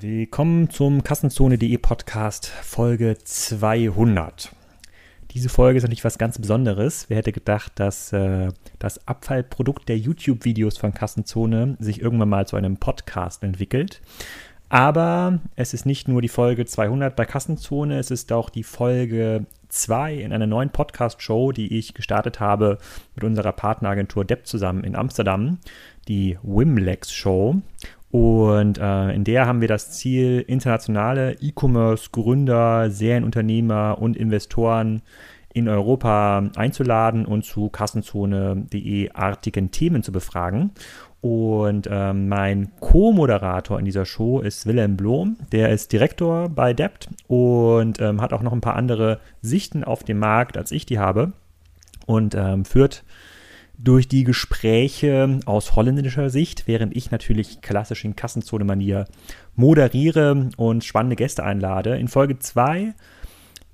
Willkommen zum Kassenzone.de Podcast Folge 200. Diese Folge ist natürlich was ganz Besonderes. Wer hätte gedacht, dass äh, das Abfallprodukt der YouTube-Videos von Kassenzone sich irgendwann mal zu einem Podcast entwickelt? Aber es ist nicht nur die Folge 200 bei Kassenzone, es ist auch die Folge 2 in einer neuen Podcast-Show, die ich gestartet habe mit unserer Partneragentur Depp zusammen in Amsterdam, die Wimlex Show. Und äh, in der haben wir das Ziel, internationale E-Commerce-Gründer, Serienunternehmer und Investoren in Europa einzuladen und zu Kassenzone.de artigen Themen zu befragen. Und ähm, mein Co-Moderator in dieser Show ist Wilhelm Blom. Der ist Direktor bei Debt und ähm, hat auch noch ein paar andere Sichten auf den Markt, als ich die habe. Und ähm, führt durch die Gespräche aus holländischer Sicht, während ich natürlich klassisch in Kassenzone-Manier moderiere und spannende Gäste einlade. In Folge 2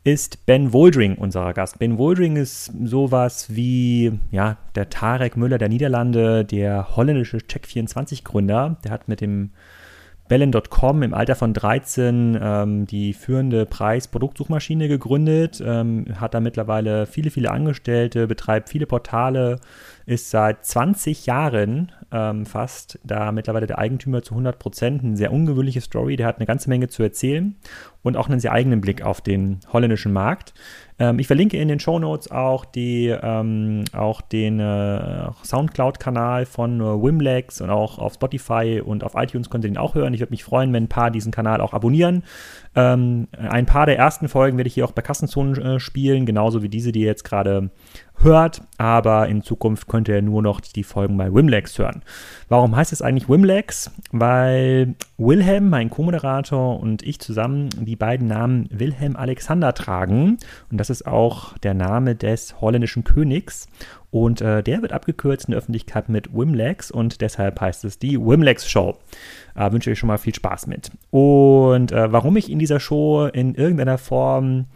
ist Ben Woldring unser Gast. Ben Woldring ist sowas wie ja, der Tarek Müller der Niederlande, der holländische Check24-Gründer. Der hat mit dem Bellen.com im Alter von 13 ähm, die führende Preis-Produktsuchmaschine gegründet, ähm, hat da mittlerweile viele, viele Angestellte, betreibt viele Portale, ist seit 20 Jahren ähm, fast da mittlerweile der Eigentümer zu 100 Prozent. Eine sehr ungewöhnliche Story, der hat eine ganze Menge zu erzählen und auch einen sehr eigenen Blick auf den holländischen Markt. Ähm, ich verlinke in den Show Notes auch, ähm, auch den äh, Soundcloud-Kanal von äh, Wimlex und auch auf Spotify und auf iTunes könnt ihr den auch hören. Ich würde mich freuen, wenn ein paar diesen Kanal auch abonnieren. Ähm, ein paar der ersten Folgen werde ich hier auch bei Kassenzonen äh, spielen, genauso wie diese, die ihr jetzt gerade hört, aber in Zukunft könnt ihr nur noch die Folgen bei Wimlex hören. Warum heißt es eigentlich Wimlex? Weil Wilhelm, mein Co-Moderator und ich zusammen die beiden Namen Wilhelm Alexander tragen und das ist auch der Name des holländischen Königs und äh, der wird abgekürzt in der Öffentlichkeit mit Wimlex und deshalb heißt es die Wimlex Show. Äh, wünsche euch schon mal viel Spaß mit. Und äh, warum ich in dieser Show in irgendeiner Form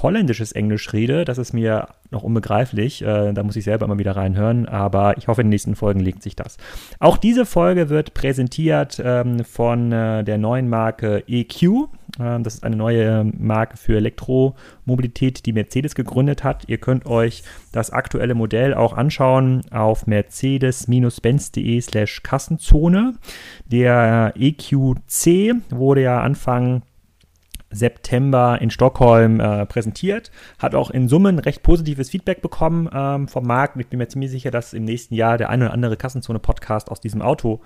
holländisches Englisch rede, das ist mir noch unbegreiflich. Äh, da muss ich selber immer wieder reinhören, aber ich hoffe, in den nächsten Folgen legt sich das. Auch diese Folge wird präsentiert ähm, von äh, der neuen Marke EQ. Ähm, das ist eine neue Marke für Elektromobilität, die Mercedes gegründet hat. Ihr könnt euch das aktuelle Modell auch anschauen auf mercedes-benz.de slash Kassenzone. Der EQC wurde ja Anfang September in Stockholm äh, präsentiert. Hat auch in Summen recht positives Feedback bekommen ähm, vom Markt. Ich bin mir ziemlich sicher, dass im nächsten Jahr der ein oder andere Kassenzone-Podcast aus diesem Auto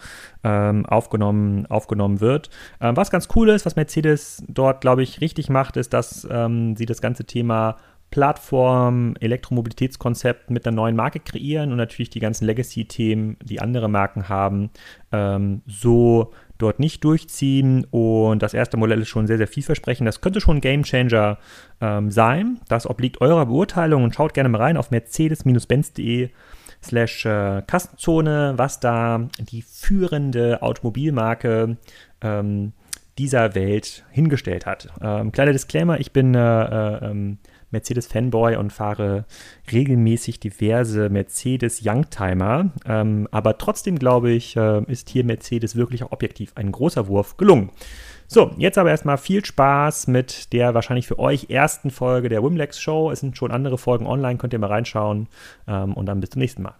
ähm, aufgenommen, aufgenommen wird. Ähm, was ganz cool ist, was Mercedes dort, glaube ich, richtig macht, ist, dass ähm, sie das ganze Thema Plattform, Elektromobilitätskonzept mit einer neuen Marke kreieren und natürlich die ganzen Legacy-Themen, die andere Marken haben, ähm, so dort nicht durchziehen. Und das erste Modell ist schon sehr, sehr vielversprechend. Das könnte schon ein Gamechanger ähm, sein. Das obliegt eurer Beurteilung und schaut gerne mal rein auf mercedes-benz.de slash äh, Kassenzone, was da die führende Automobilmarke ähm, dieser Welt hingestellt hat. Ähm, kleiner Disclaimer, ich bin äh, äh, ähm, Mercedes-Fanboy und fahre regelmäßig diverse Mercedes-Youngtimer. Ähm, aber trotzdem glaube ich, äh, ist hier Mercedes wirklich auch objektiv ein großer Wurf gelungen. So, jetzt aber erstmal viel Spaß mit der wahrscheinlich für euch ersten Folge der Wimlex Show. Es sind schon andere Folgen online, könnt ihr mal reinschauen. Ähm, und dann bis zum nächsten Mal.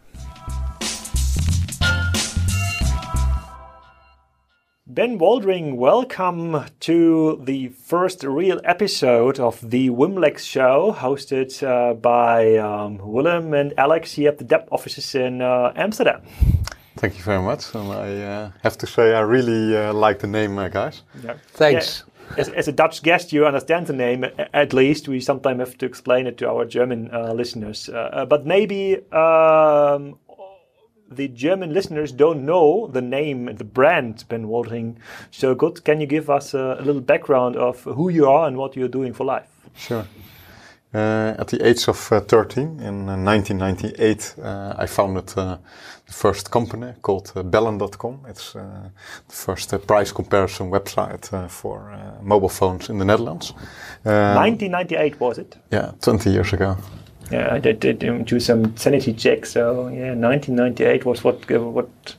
Ben Woldring, welcome to the first real episode of the Wimlex show, hosted uh, by um, Willem and Alex here at the Dept offices in uh, Amsterdam. Thank you very much. And I uh, have to say, I really uh, like the name, uh, guys. Yeah. Thanks. Yeah. As, as, a Dutch guest, you understand the name at least. We sometimes have to explain it to our German uh, listeners. but maybe um, the German listeners don't know the name, the brand Ben Woldring so good. Can you give us a, a, little background of who you are and what you're doing for life? Sure. Uh, at the age of uh, 13, in uh, 1998, uh, I founded uh, the first company called uh, Bellen.com. It's the first price comparison website for mobile phones in the Netherlands. 1998 was it? Yeah, 20 years ago. Yeah, I did, did do some sanity checks. So yeah, 1998 was what what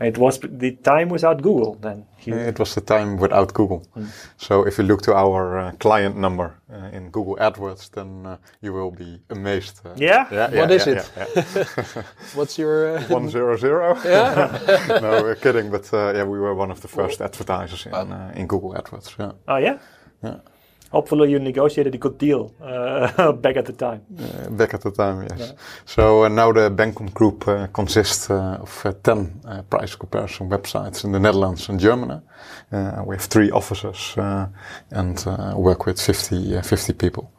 It was the time without Google then. Here. It was the time without Google. Mm. So if you look to our uh, client number uh, in Google AdWords, then uh, you will be amazed. Uh, yeah? yeah? What is it? What's your uh, one zero zero? Yeah. no, we're kidding, but uh, yeah, we were one of the first advertisers in in Google AdWords. Yeah. Oh yeah. Yeah hopefully you negotiated a good deal uh, back at the time. Uh, back at the time, yes. Yeah. So uh, now the Bencom Group uh, consists uh, of uh, 10 price comparison websites in the Netherlands and Germany. we have three offices and work with 50, 50 people.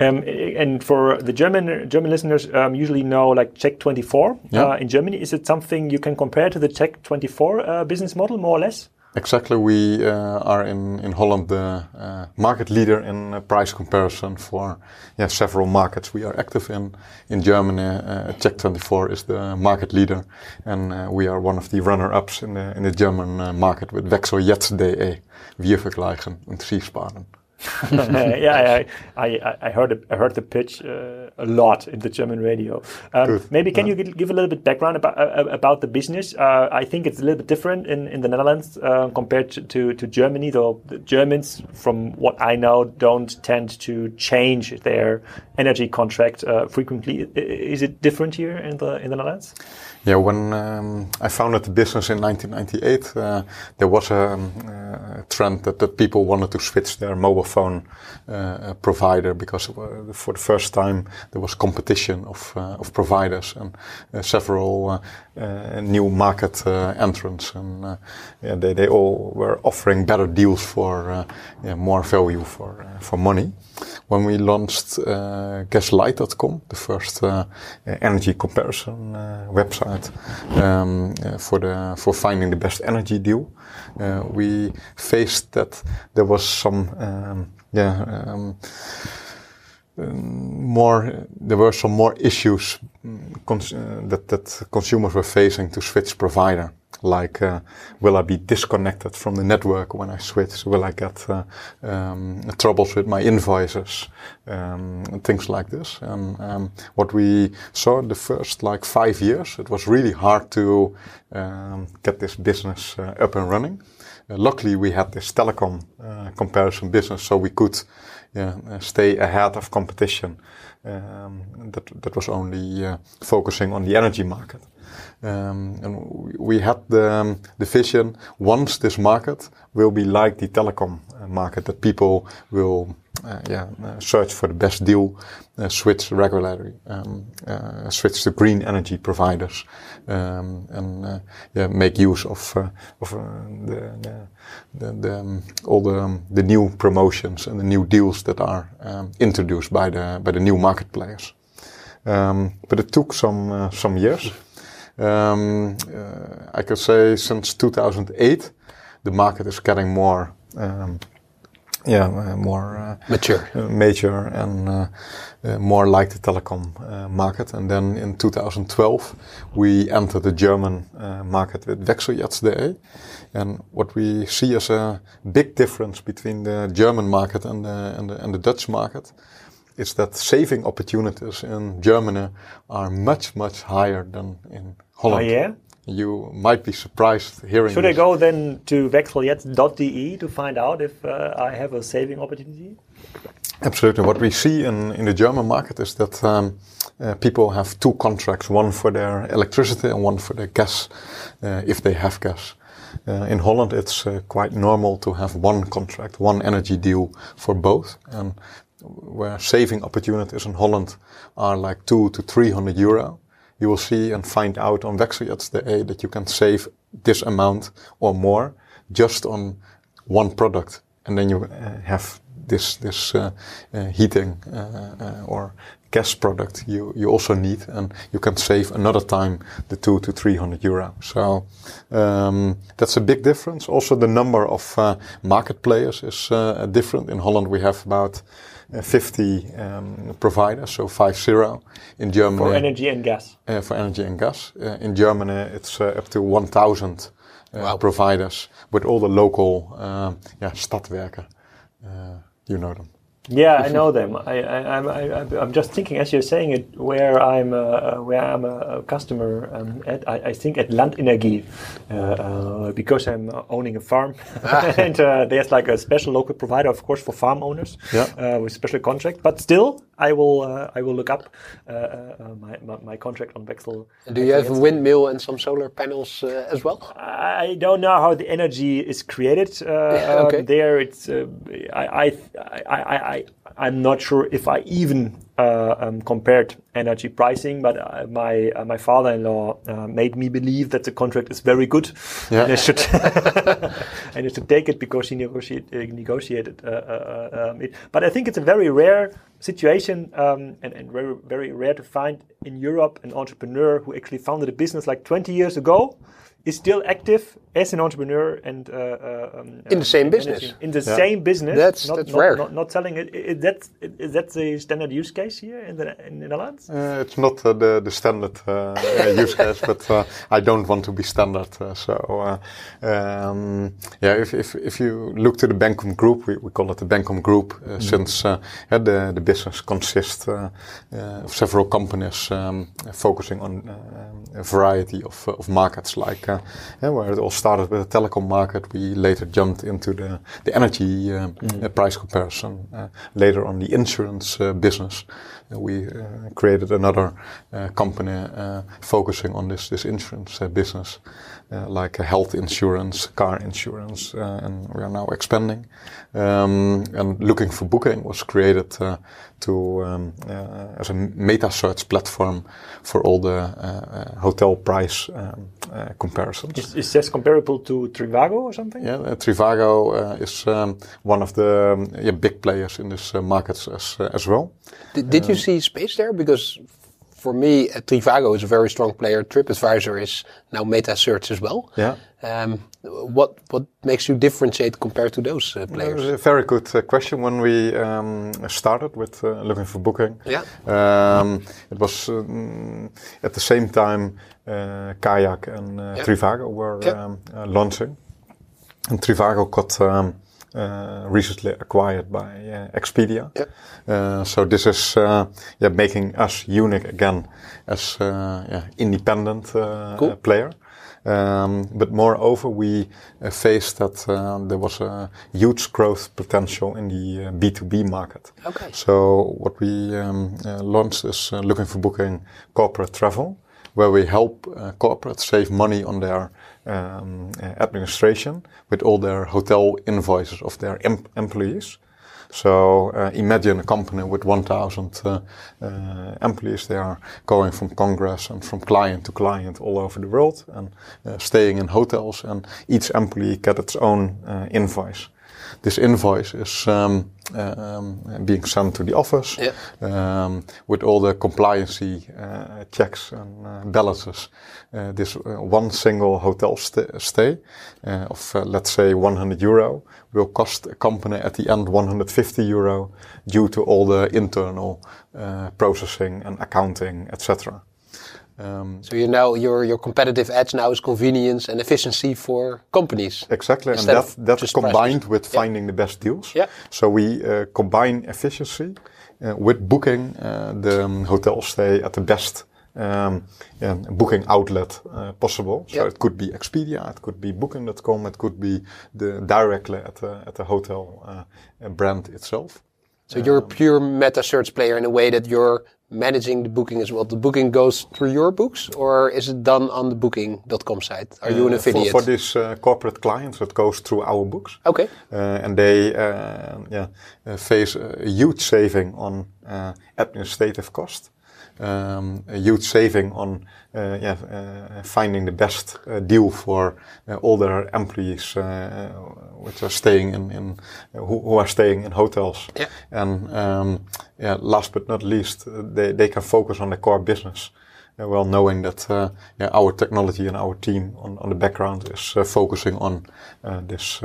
Um, and for the German German listeners, um, usually know like Check24 yeah. in Germany. Is it something you can compare to the Check24 business model, more or less? Exactly. We uh, are in, in Holland the uh, market leader in uh, price comparison for yeah, several markets we are active in. In Germany, uh, Check24 is the market leader, and uh, we are one of the runner-ups in the, in the German uh, market with Wechsel jetzt DE, Wir vergleichen und Sie sparen. yeah, I, I, I, heard I heard the pitch uh, a lot in the German radio. Um, maybe can yeah. you give a little bit background about uh, about the business? Uh, I think it's a little bit different in, in the Netherlands uh, compared to, to, to, Germany. Though the Germans, from what I know, don't tend to change their energy contract uh, frequently. Is it different here in the in the Netherlands? Yeah, when um, I founded the business in 1998, uh, there was a, um, uh, trend that, that people wanted to switch their mobile phone uh, provider because uh, for the first time there was competition of, uh, of providers and uh, several new market entrants, and yeah, they, they all were offering better deals for yeah, more value for for money. When we launched uh, Gaslicht.com, the first uh, energy comparison uh, website um, uh, for the for finding the best energy deal, uh, we faced that there was some um, yeah. Um, more there were some more issues mm, that that consumers were facing to switch provider like uh, will I be disconnected from the network when I switch? Will I get uh, um, troubles with my invoices? Um, things like this. And um, what we saw in the first like five years, it was really hard to um, get this business uh, up and running. Uh, luckily, we had this telecom uh, comparison business, so we could yeah, uh, stay ahead of competition. Um, that that was only focusing on the energy market. Um, and we had the, um, the vision once this market will be like the telecom uh, market that people will uh, yeah, uh, search for the best deal, uh, switch regularly, um, uh, switch to green energy providers, um, and uh, yeah, make use of of the, the, the, um, all the um, the new promotions and the new deals that are um, introduced by the by the new market players. but it took some some years. Um, uh, I could say since 2008, the market is getting more, um, yeah, uh, more uh, mature, uh, mature, and uh, uh, more like the telecom market. And then in 2012, we entered the German market with Wechseljetzt.de. And what we see as a big difference between the German market and the, and the, and the Dutch market is that saving opportunities in Germany are much, much higher than in Holland. Oh, yeah? You might be surprised hearing Should this. I go then to wechseljetzt.de to find out if uh, I have a saving opportunity? Absolutely. What we see in, in the German market is that um, uh, people have two contracts, one for their electricity and one for their gas, uh, if they have gas. Uh, in Holland, it's uh, quite normal to have one contract, one energy deal for both. And where saving opportunities in Holland are like two to 300 euro, you will see and find out on Wechseljetzt.de that you can save this amount or more just on one product. And then you uh, have this, this uh, uh, heating uh, uh, or gas product you, you also need and you can save another time the two to 300 euro. So, um, that's a big difference. Also the number of uh, market players is different. In Holland we have about uh, 50 um, providers, so five zero. In Germany for energy and gas. Uh, for energy and gas. Uh, in Germany, it's uh, up to 1,000 uh, wow. providers with all the local, uh, yeah, stadwerken. you know them. Yeah, I know them. I, I, I'm just thinking as you're saying it, where I'm, uh, where I'm a, customer um, at. I, I, think at Landenergie, uh, uh, because I'm owning a farm, and uh, there's like a special local provider, of course, for farm owners yeah. Uh, with special contract. But still, I will, uh, I will look up my, my, my, contract on Wechsel. Do you have a windmill and some solar panels as well? I don't know how the energy is created yeah, okay. um, there. It's I, I, I, I I, am not sure if I even uh, um, compared energy pricing, but uh, my uh, my father-in-law uh, made me believe that the contract is very good, yeah. and I should and I should take it because he negotiate, uh, negotiated uh, um, it. But I think it's a very rare situation um, and, and very very rare to find in Europe an entrepreneur who actually founded a business like 20 years ago is still active as an entrepreneur and uh, uh, um, in the same business. In the yeah. same business. That's not, that's not, rare. Not, not selling it. Is that is that the standard use case here in the in the Netherlands? Uh, it's not uh, the the standard uh, use case, but uh, I don't want to be standard. so um, yeah, if, if if you look to the Bencom Group, we, we call it the Bencom Group mm. since the the business consists of several companies um, focusing on a variety of of markets like yeah, where it all started with the telecom market. We later jumped into the, the energy uh, mm. uh, price comparison. Uh, later on the insurance uh, business. We uh, created another company focusing on this, this insurance business. Like health insurance, car insurance, and we are now expanding. Um, and looking for booking was created to um, uh, as a meta search platform for all the uh, uh, hotel price um, comparisons. Is, is, this comparable to Trivago or something? Yeah, Trivago is um, one of the um, yeah, big players in this market as as well. Did, did you see space there? Because for me, uh, Trivago is a very strong player. TripAdvisor is now meta search as well. Yeah. Um, what what makes you differentiate compared to those uh, players? a very good uh, question. When we um, started with uh, looking for booking, yeah, um, it was um, at the same time uh, Kayak and uh, yeah. Trivago were yeah. Um, uh, launching, and Trivago got. Um, recently acquired by Expedia, yeah. so this is yeah making us unique again as yeah independent cool. player. Um, but moreover, we uh, faced that uh, there was a huge growth potential in the uh, B2B market. Okay. So what we um, uh, launched is uh, looking for booking corporate travel, where we help uh, corporates save money on their um, administration with all their hotel invoices of their em employees. So uh, imagine a company with 1,000 uh, uh, employees. They are going from Congress and from client to client all over the world and uh, staying in hotels. And each employee gets its own uh, invoice. This invoice is um, uh, um, being sent to the office yeah. um, with all the compliancy checks and balances. this one single hotel st stay of let's say 100 euro will cost a company at the end 150 euro due to all the internal uh, processing and accounting, etc. Um, so you know your your competitive edge now is convenience and efficiency for companies. Exactly, and that that's combined prices. with finding yeah. the best deals. Yeah. So we uh, combine efficiency uh, with booking uh, the um, hotel stay at the best um, yeah, booking outlet uh, possible. So it could be Expedia, it could be Booking.com, it could be the directly at the, at the hotel uh, brand itself. So um, you're a um, pure meta search player in a way that you're managing the booking as well. The booking goes through your books, or is it done on the Booking.com site? Are you an uh, affiliate? For, for these uh, corporate clients, it goes through our books. Okay. Uh, and they yeah face a huge saving on administrative cost um, a huge saving on uh, yeah, uh, finding the best uh, deal for uh, all their employees uh, which are staying in, in who, who, are staying in hotels. Yeah. And um, yeah, last but not least, they, they can focus on the core business. Uh, well, knowing that yeah, our technology and our team on, on the background is focusing on this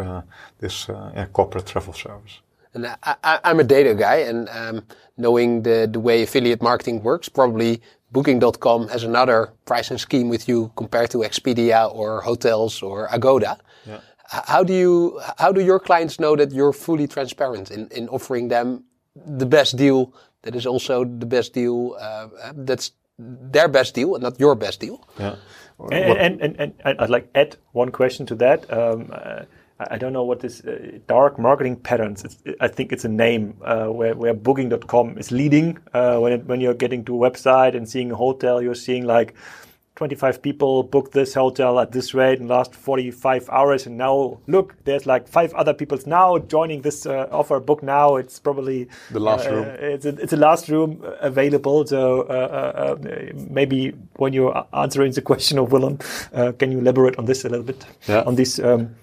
this corporate travel service. And I, am a data guy, and um, knowing the, the way affiliate marketing works, probably Booking.com has another pricing scheme with you compared to Expedia or hotels or Agoda. Yeah. How do you how do your clients know that you're fully transparent in, in offering them the best deal that is also the best deal uh, that's their best deal and not your best deal. Yeah. And, and, and, and, I'd like add one question to that. Um, uh, I don't know what this uh, dark marketing patterns. It's, I think it's a name uh, where where Booking.com is leading. Uh, when it, when you're getting to a website and seeing a hotel, you're seeing like 25 people booked this hotel at this rate in the last 45 hours and now look there's like five other people now joining this uh, offer book now it's probably the last uh, room it's a, it's a last room available so uh, uh, uh maybe when you're answering the question of Willem uh, can you elaborate on this a little bit yeah. on these um,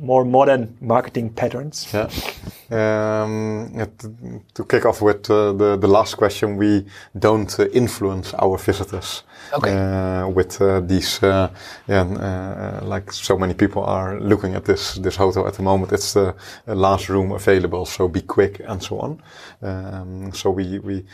more modern marketing patterns. Yeah um, to, to, kick off with the, the last question, we don't influence our visitors okay. Uh, with uh, these, uh, yeah, like so many people are looking at this this hotel at the moment. It's the last room available, so be quick and so on. Um, so we we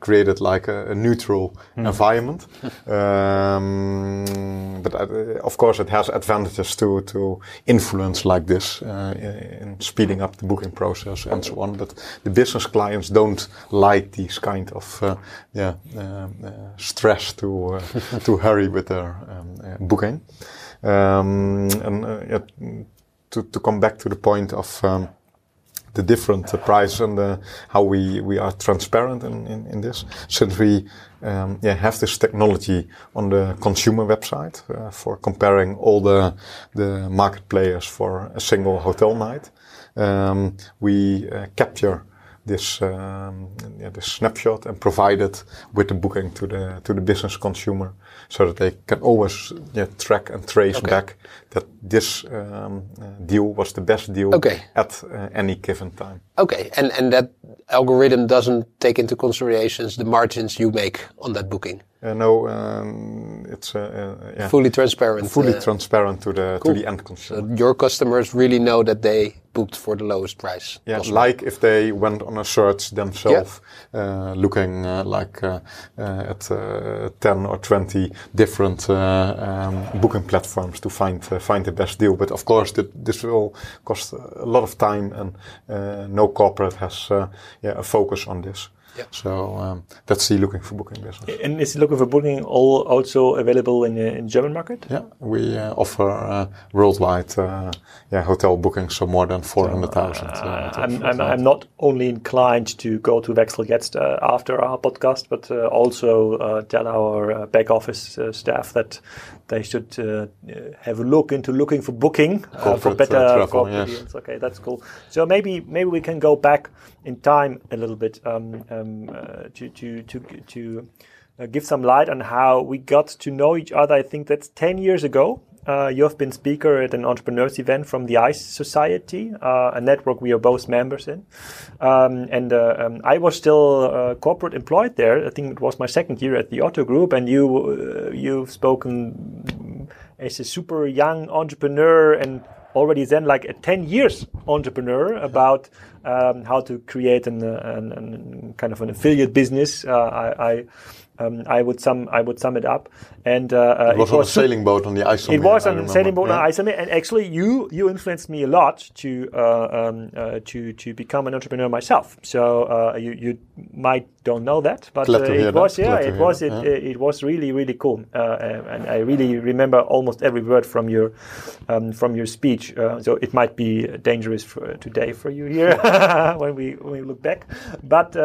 created like a, a neutral mm. environment, um, but of course it has advantages to to influence like this in speeding up the booking process and so on. But the business clients don't like these kind of yeah stress to uh, to hurry with their um, uh, booking. Um, and uh, yeah, to, to come back to the point of um, the different uh, prices and uh, how we, we are transparent in, in, in this. Since we um, yeah, have this technology on the consumer website uh, for comparing all the, the market players for a single hotel night, um, we capture this um, yeah, this snapshot and provide it with the booking to the to the business consumer, so that they can always yeah, track and trace okay. back that this um, uh, deal was the best deal okay. at uh, any given time. Okay, and and that algorithm doesn't take into considerations the margins you make on that booking. Uh, no, um, it's uh, uh, yeah. fully transparent. Fully uh, transparent to the cool. to the end consumer. So your customers really know that they booked for the lowest price. Yeah, possible. like if they went on a search themselves, yeah. looking like at ten or twenty different um, booking platforms to find find the best deal. But of course, this will cost a lot of time, and no corporate has yeah, a focus on this. Yeah. So um, that's the looking for booking business. And is looking for booking all also available in the in German market? Yeah, we uh, offer uh, worldwide uh, yeah hotel bookings, so more than four hundred thousand. Uh, I'm, I'm, I'm, not only inclined to go to Wechsel Jetzt uh, after our podcast, but uh, also tell our back office staff that they should have a look into looking for booking for better travel, corporate yes. deals. Okay, that's cool. So maybe maybe we can go back in time a little bit. Um, um, uh, to to to to uh, give some light on how we got to know each other. I think that's ten years ago. Uh, you have been speaker at an entrepreneurs event from the ICE Society, uh, a network we are both members in. Um, and uh, um, I was still uh, corporate employed there. I think it was my second year at the Otto Group, and you you've spoken as a super young entrepreneur and already then like a 10 years entrepreneur about um, how to create an, an, an, kind of an affiliate business. Uh, I, I um, I would sum I would sum it up. And uh, uh it was it on was a sailing boat on the IJsselmeer. It was on a sailing boat yeah. on IJsselmeer, and actually, you you influenced me a lot to uh, um, uh, to to become an entrepreneur myself. So uh, you you might don't know that, but uh, it was that. yeah, it was it, it, it was really really cool, and I really remember almost every word from your um, from your speech. so it might be dangerous for, today for you here when we when we look back, but.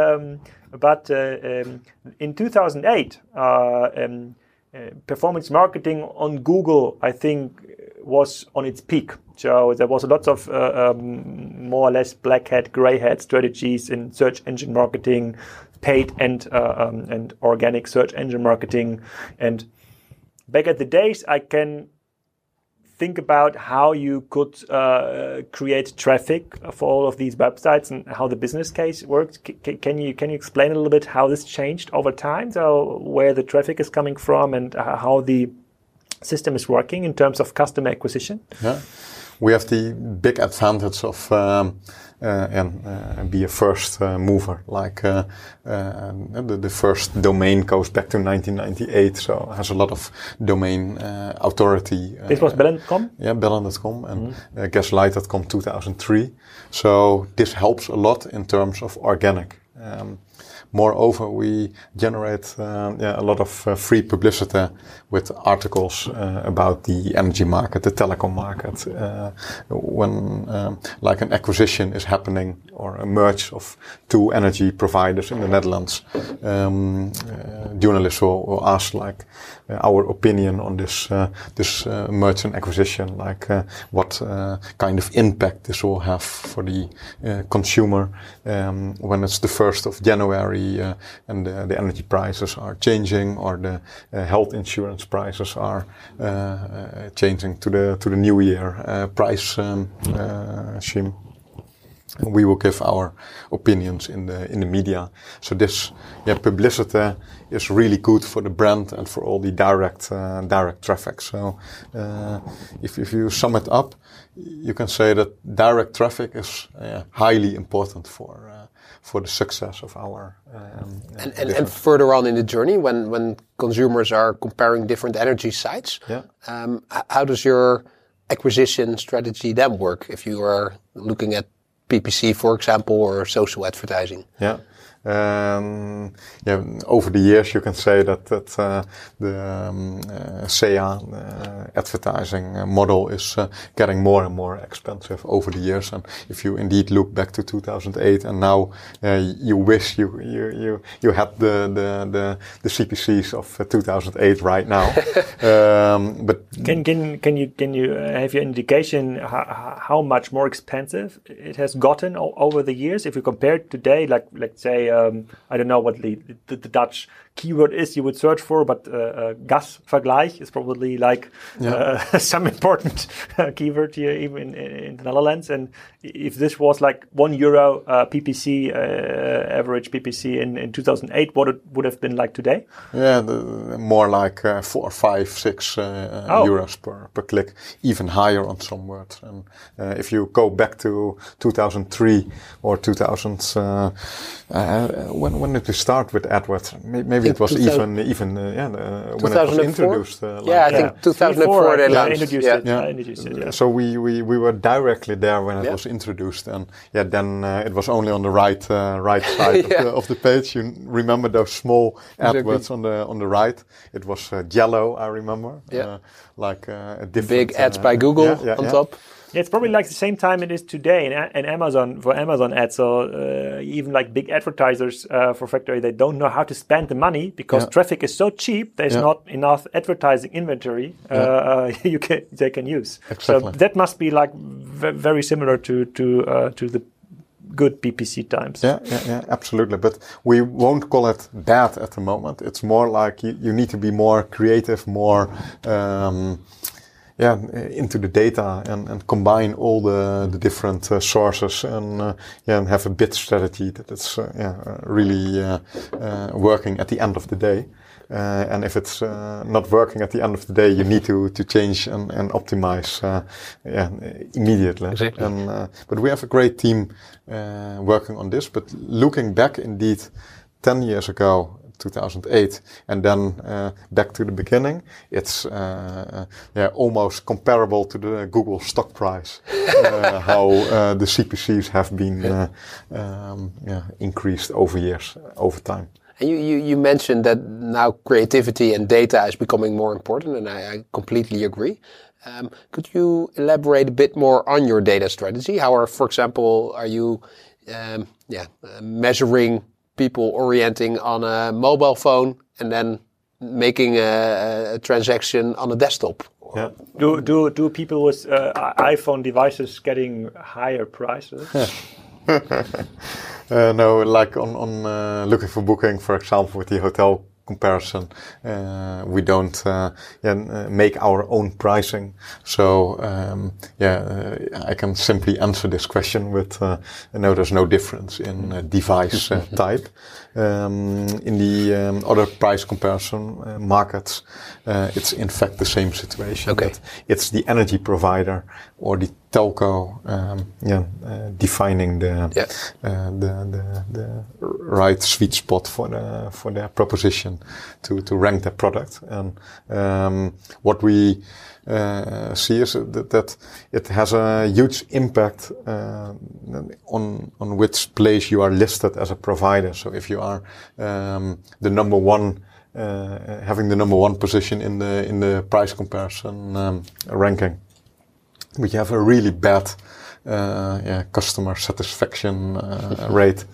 But uh, um, in 2008, uh, um, uh, performance marketing on Google, I think, was on its peak. So there was a lot of um, more or less black hat, gray hat strategies in search engine marketing, paid and um, and organic search engine marketing. And back at the days, I can think about how you could uh, create traffic for all of these websites and how the business case works. C- can you can you explain a little bit how this changed over time? So where the traffic is coming from and how the system is working in terms of customer acquisition? Yeah. we have the big advantage of um, uh, and uh, be a first uh, mover. Like uh, uh, the, the, first domain goes back to 1998, so has a lot of domain uh, authority. this was Bellen.com? Yeah, Bellen.com and mm -hmm. Gaslicht.com 2003. So this helps a lot in terms of organic. Um, Moreover, we generate uh, yeah, a lot of uh, free publicity with articles uh, about the energy market, the telecom market. Uh, when um, like an acquisition is happening or a merge of two energy providers in the Netherlands, um, uh, journalists will, will, ask like uh, our opinion on this this merge and acquisition, like what kind of impact this will have for the consumer um, when it's the first of January uh, and the, the, energy prices are changing or the uh, health insurance prices are uh, changing to the to the new year price um, scheme we will give our opinions in the in the media. So this yeah, publicity is really good for the brand and for all the direct uh, direct traffic. So uh, if if you sum it up, you can say that direct traffic is uh, highly important for for the success of our. Um, and, and, and, further on in the journey, when when consumers are comparing different energy sites, yeah. um, how does your acquisition strategy then work if you are looking at PPC, for example, or social advertising? Yeah. Um, yeah, over the years, you can say that that uh, the um, uh, SEA uh, advertising model is uh, getting more and more expensive over the years. And if you indeed look back to 2008, and now uh, you wish you you you you had the the the, the CPCs of uh, 2008 right now. um, but can can can you can you have your indication how, how much more expensive it has gotten over the years if you compare it today, like let's say um, I don't know what the, the, the, Dutch keyword is you would search for, but uh, uh, gasvergleich is probably like yeah. uh, some important uh, keyword here, even in, in, the Netherlands. And if this was like one euro uh, PPC, uh, average PPC in, in 2008, what it would have been like today? Yeah, the, more like four, five, six oh. euros per, per click, even higher on some words. And if you go back to 2003 or 2000, when, when did we start with AdWords? Maybe maybe it was even even uh, yeah uh, when it was introduced. Uh, like yeah, I think yeah. 2004 they launched. Introduced yeah. It, yeah. introduced it. Yeah. So we, we we were directly there when it was introduced, and yeah, then uh, it was only on the right uh, right side of, the, of, the, page. You remember those small AdWords on the on the right? It was uh, yellow. I remember. Yeah. like a different big ads by Google on top. Yeah, it's probably like the same time it is today in, in Amazon for Amazon ads. So uh, even like big advertisers uh, for factory, they don't know how to spend the money because yeah. traffic is so cheap. There's yeah. not enough advertising inventory uh, uh you can they can use. Exactly. So that must be like very similar to to uh, to the good PPC times. Yeah, yeah, yeah, absolutely. But we won't call it bad at the moment. It's more like you, you need to be more creative, more. Um, yeah, into the data and, and combine all the, the different uh, sources and uh, yeah, and have a bid strategy that is uh, yeah, really uh, uh, working at the end of the day. Uh, and if it's not working at the end of the day, you need to, to change and, and optimize yeah, immediately. Exactly. And, but we have a great team working on this. But looking back, indeed, 10 years ago, 2008, and then uh, back to the beginning, it's uh, yeah, almost comparable to the Google stock price. uh, how uh, the CPCs have been uh, um, yeah, increased over years, over time. And you, you, you, mentioned that now creativity and data is becoming more important, and I, I completely agree. Um, could you elaborate a bit more on your data strategy? How are, for example, are you um, yeah, uh, measuring people orienting on a mobile phone and then making a, a transaction on a desktop. Yeah. Do do do people with uh, iPhone devices getting higher prices? uh, no, like on on uh, looking for booking, for example, with the hotel comparison. Uh, we don't uh, yeah, uh, make our own pricing. So um, yeah, uh, I can simply answer this question with uh, no, there's no difference in uh, device type. Um, in the um, other price comparison markets, it's in fact the same situation. Okay. It's the energy provider or the telco, um, yeah, uh, defining the, Yeah. uh, the, the the right sweet spot for the for their proposition to to rank their product. And um, what we uh, see is that, that it has a huge impact uh, on on which place you are listed as a provider. So if you are um, the number one. Uh, having the number one position in the in the price comparison um, ranking, but you have a really bad yeah, customer satisfaction uh, rate.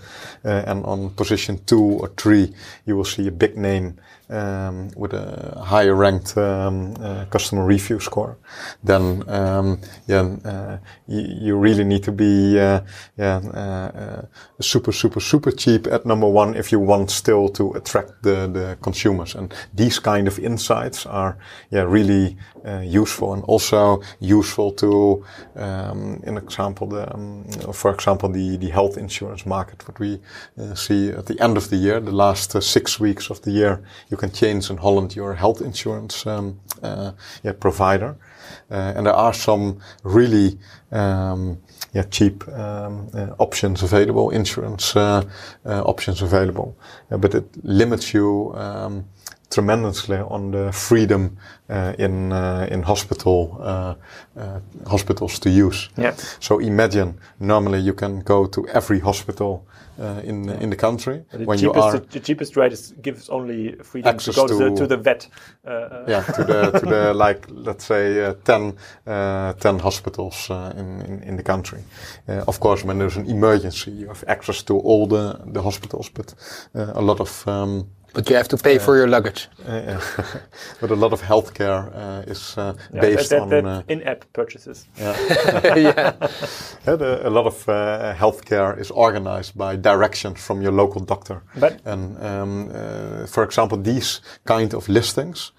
Uh, and on position two or three, you will see a big name um, with a higher ranked um, uh, customer review score. Then, um, yeah, uh, you, really need to be uh, yeah, uh, super, super, super cheap at number one if you want still to attract the, the consumers. And these kind of insights are yeah really useful and also useful to, um, in example, the, um, for example, the the health insurance market. What we uh, see at the end of the year, the last uh, six weeks of the year, you can change in Holland your health insurance um, uh, yeah, provider. Uh, and there are some really um, yeah, cheap um, uh, options available, insurance uh, options available, but it limits you um, tremendously on the freedom uh, in uh, in hospital uh, hospitals to use. Yeah. So imagine normally you can go to every hospital uh, in yeah. in the country the when cheapest, you are the, cheapest rate is gives only freedom to go to, to, the, to the vet. Uh, uh, yeah, to the to the like let's say uh, 10, uh, 10 hospitals uh, in, in, in the country. of course, when there's an emergency, you have access to all the the hospitals, but a lot of um, but you have to pay for your luggage. Uh, but a lot of healthcare uh, is uh, yeah, based that, that, on uh, in-app purchases. Yeah, yeah. the, a lot of uh, healthcare is organized by directions from your local doctor. But and um, uh, for example, these kind of listings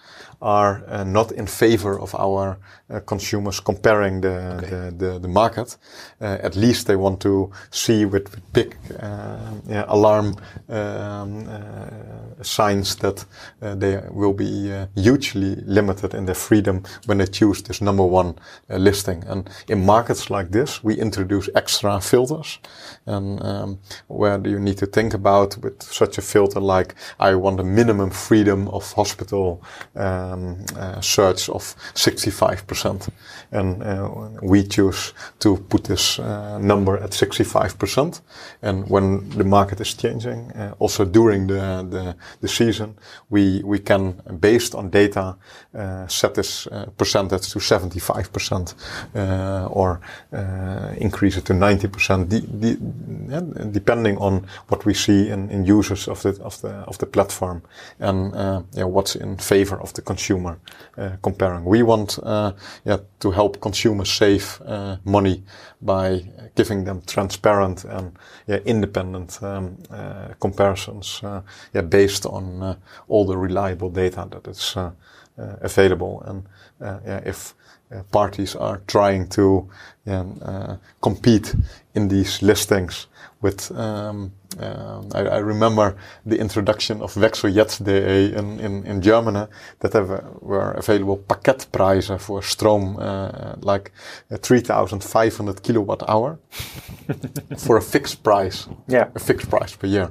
are uh, not in favor of our consumers comparing the, okay. the, the, the, market. Uh, at least they want to see with, with big uh, yeah, alarm um, uh, signs that uh, they will be hugely limited in their freedom when they choose this number one listing. And in markets like this, we introduce extra filters. And um, where do you need to think about with such a filter like I want a minimum freedom of hospital um, uh, search of 65%. And uh, we choose to put this uh, number at 65%. And when the market is changing, uh, also during the, the, the, season, we, we can, based on data, uh, set this uh, percentage to 75% or increase it to 90%, de de depending on what we see in, in users of the, of the, of the platform and yeah, what's in favor of the consumer comparing. We want yeah, to help consumers save uh, money by giving them transparent and yeah, independent um, uh, comparisons uh, yeah, based on uh, all the reliable data that is uh, available. And yeah, if parties are trying to compete in these listings with um, uh, I, I, remember the introduction of Wechseljetzt.de in, in, in Germany that have, were available pakketprijzen for stroom, uh, like 3,500 kilowatt hour for a fixed price. Yeah. A fixed price per year.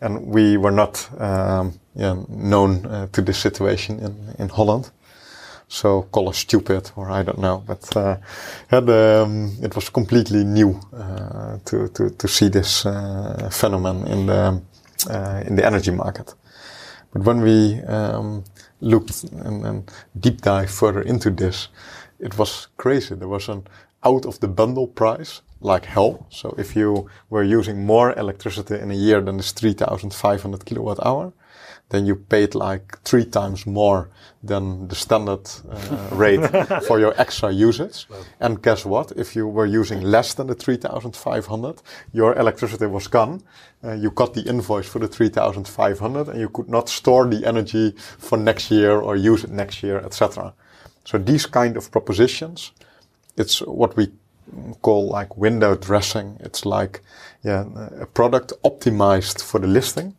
And we were not um, yeah, known uh, to this situation in, in Holland so call us stupid or I don't know, but uh, had, um, it was completely new uh, to, to to see this uh, phenomenon in the uh, in the energy market. But when we um, looked and, and, deep dive further into this, it was crazy. There was an out of the bundle price like hell. So if you were using more electricity in a year than this 3,500 kilowatt hour, then you paid like three times more than the standard uh, rate for your extra usage. And guess what? If you were using less than the 3,500, your electricity was gone. Uh, you got the invoice for the 3,500 and you could not store the energy for next year or use it next year, etc. So these kind of propositions, it's what we call like window dressing. It's like yeah, a product optimized for the listing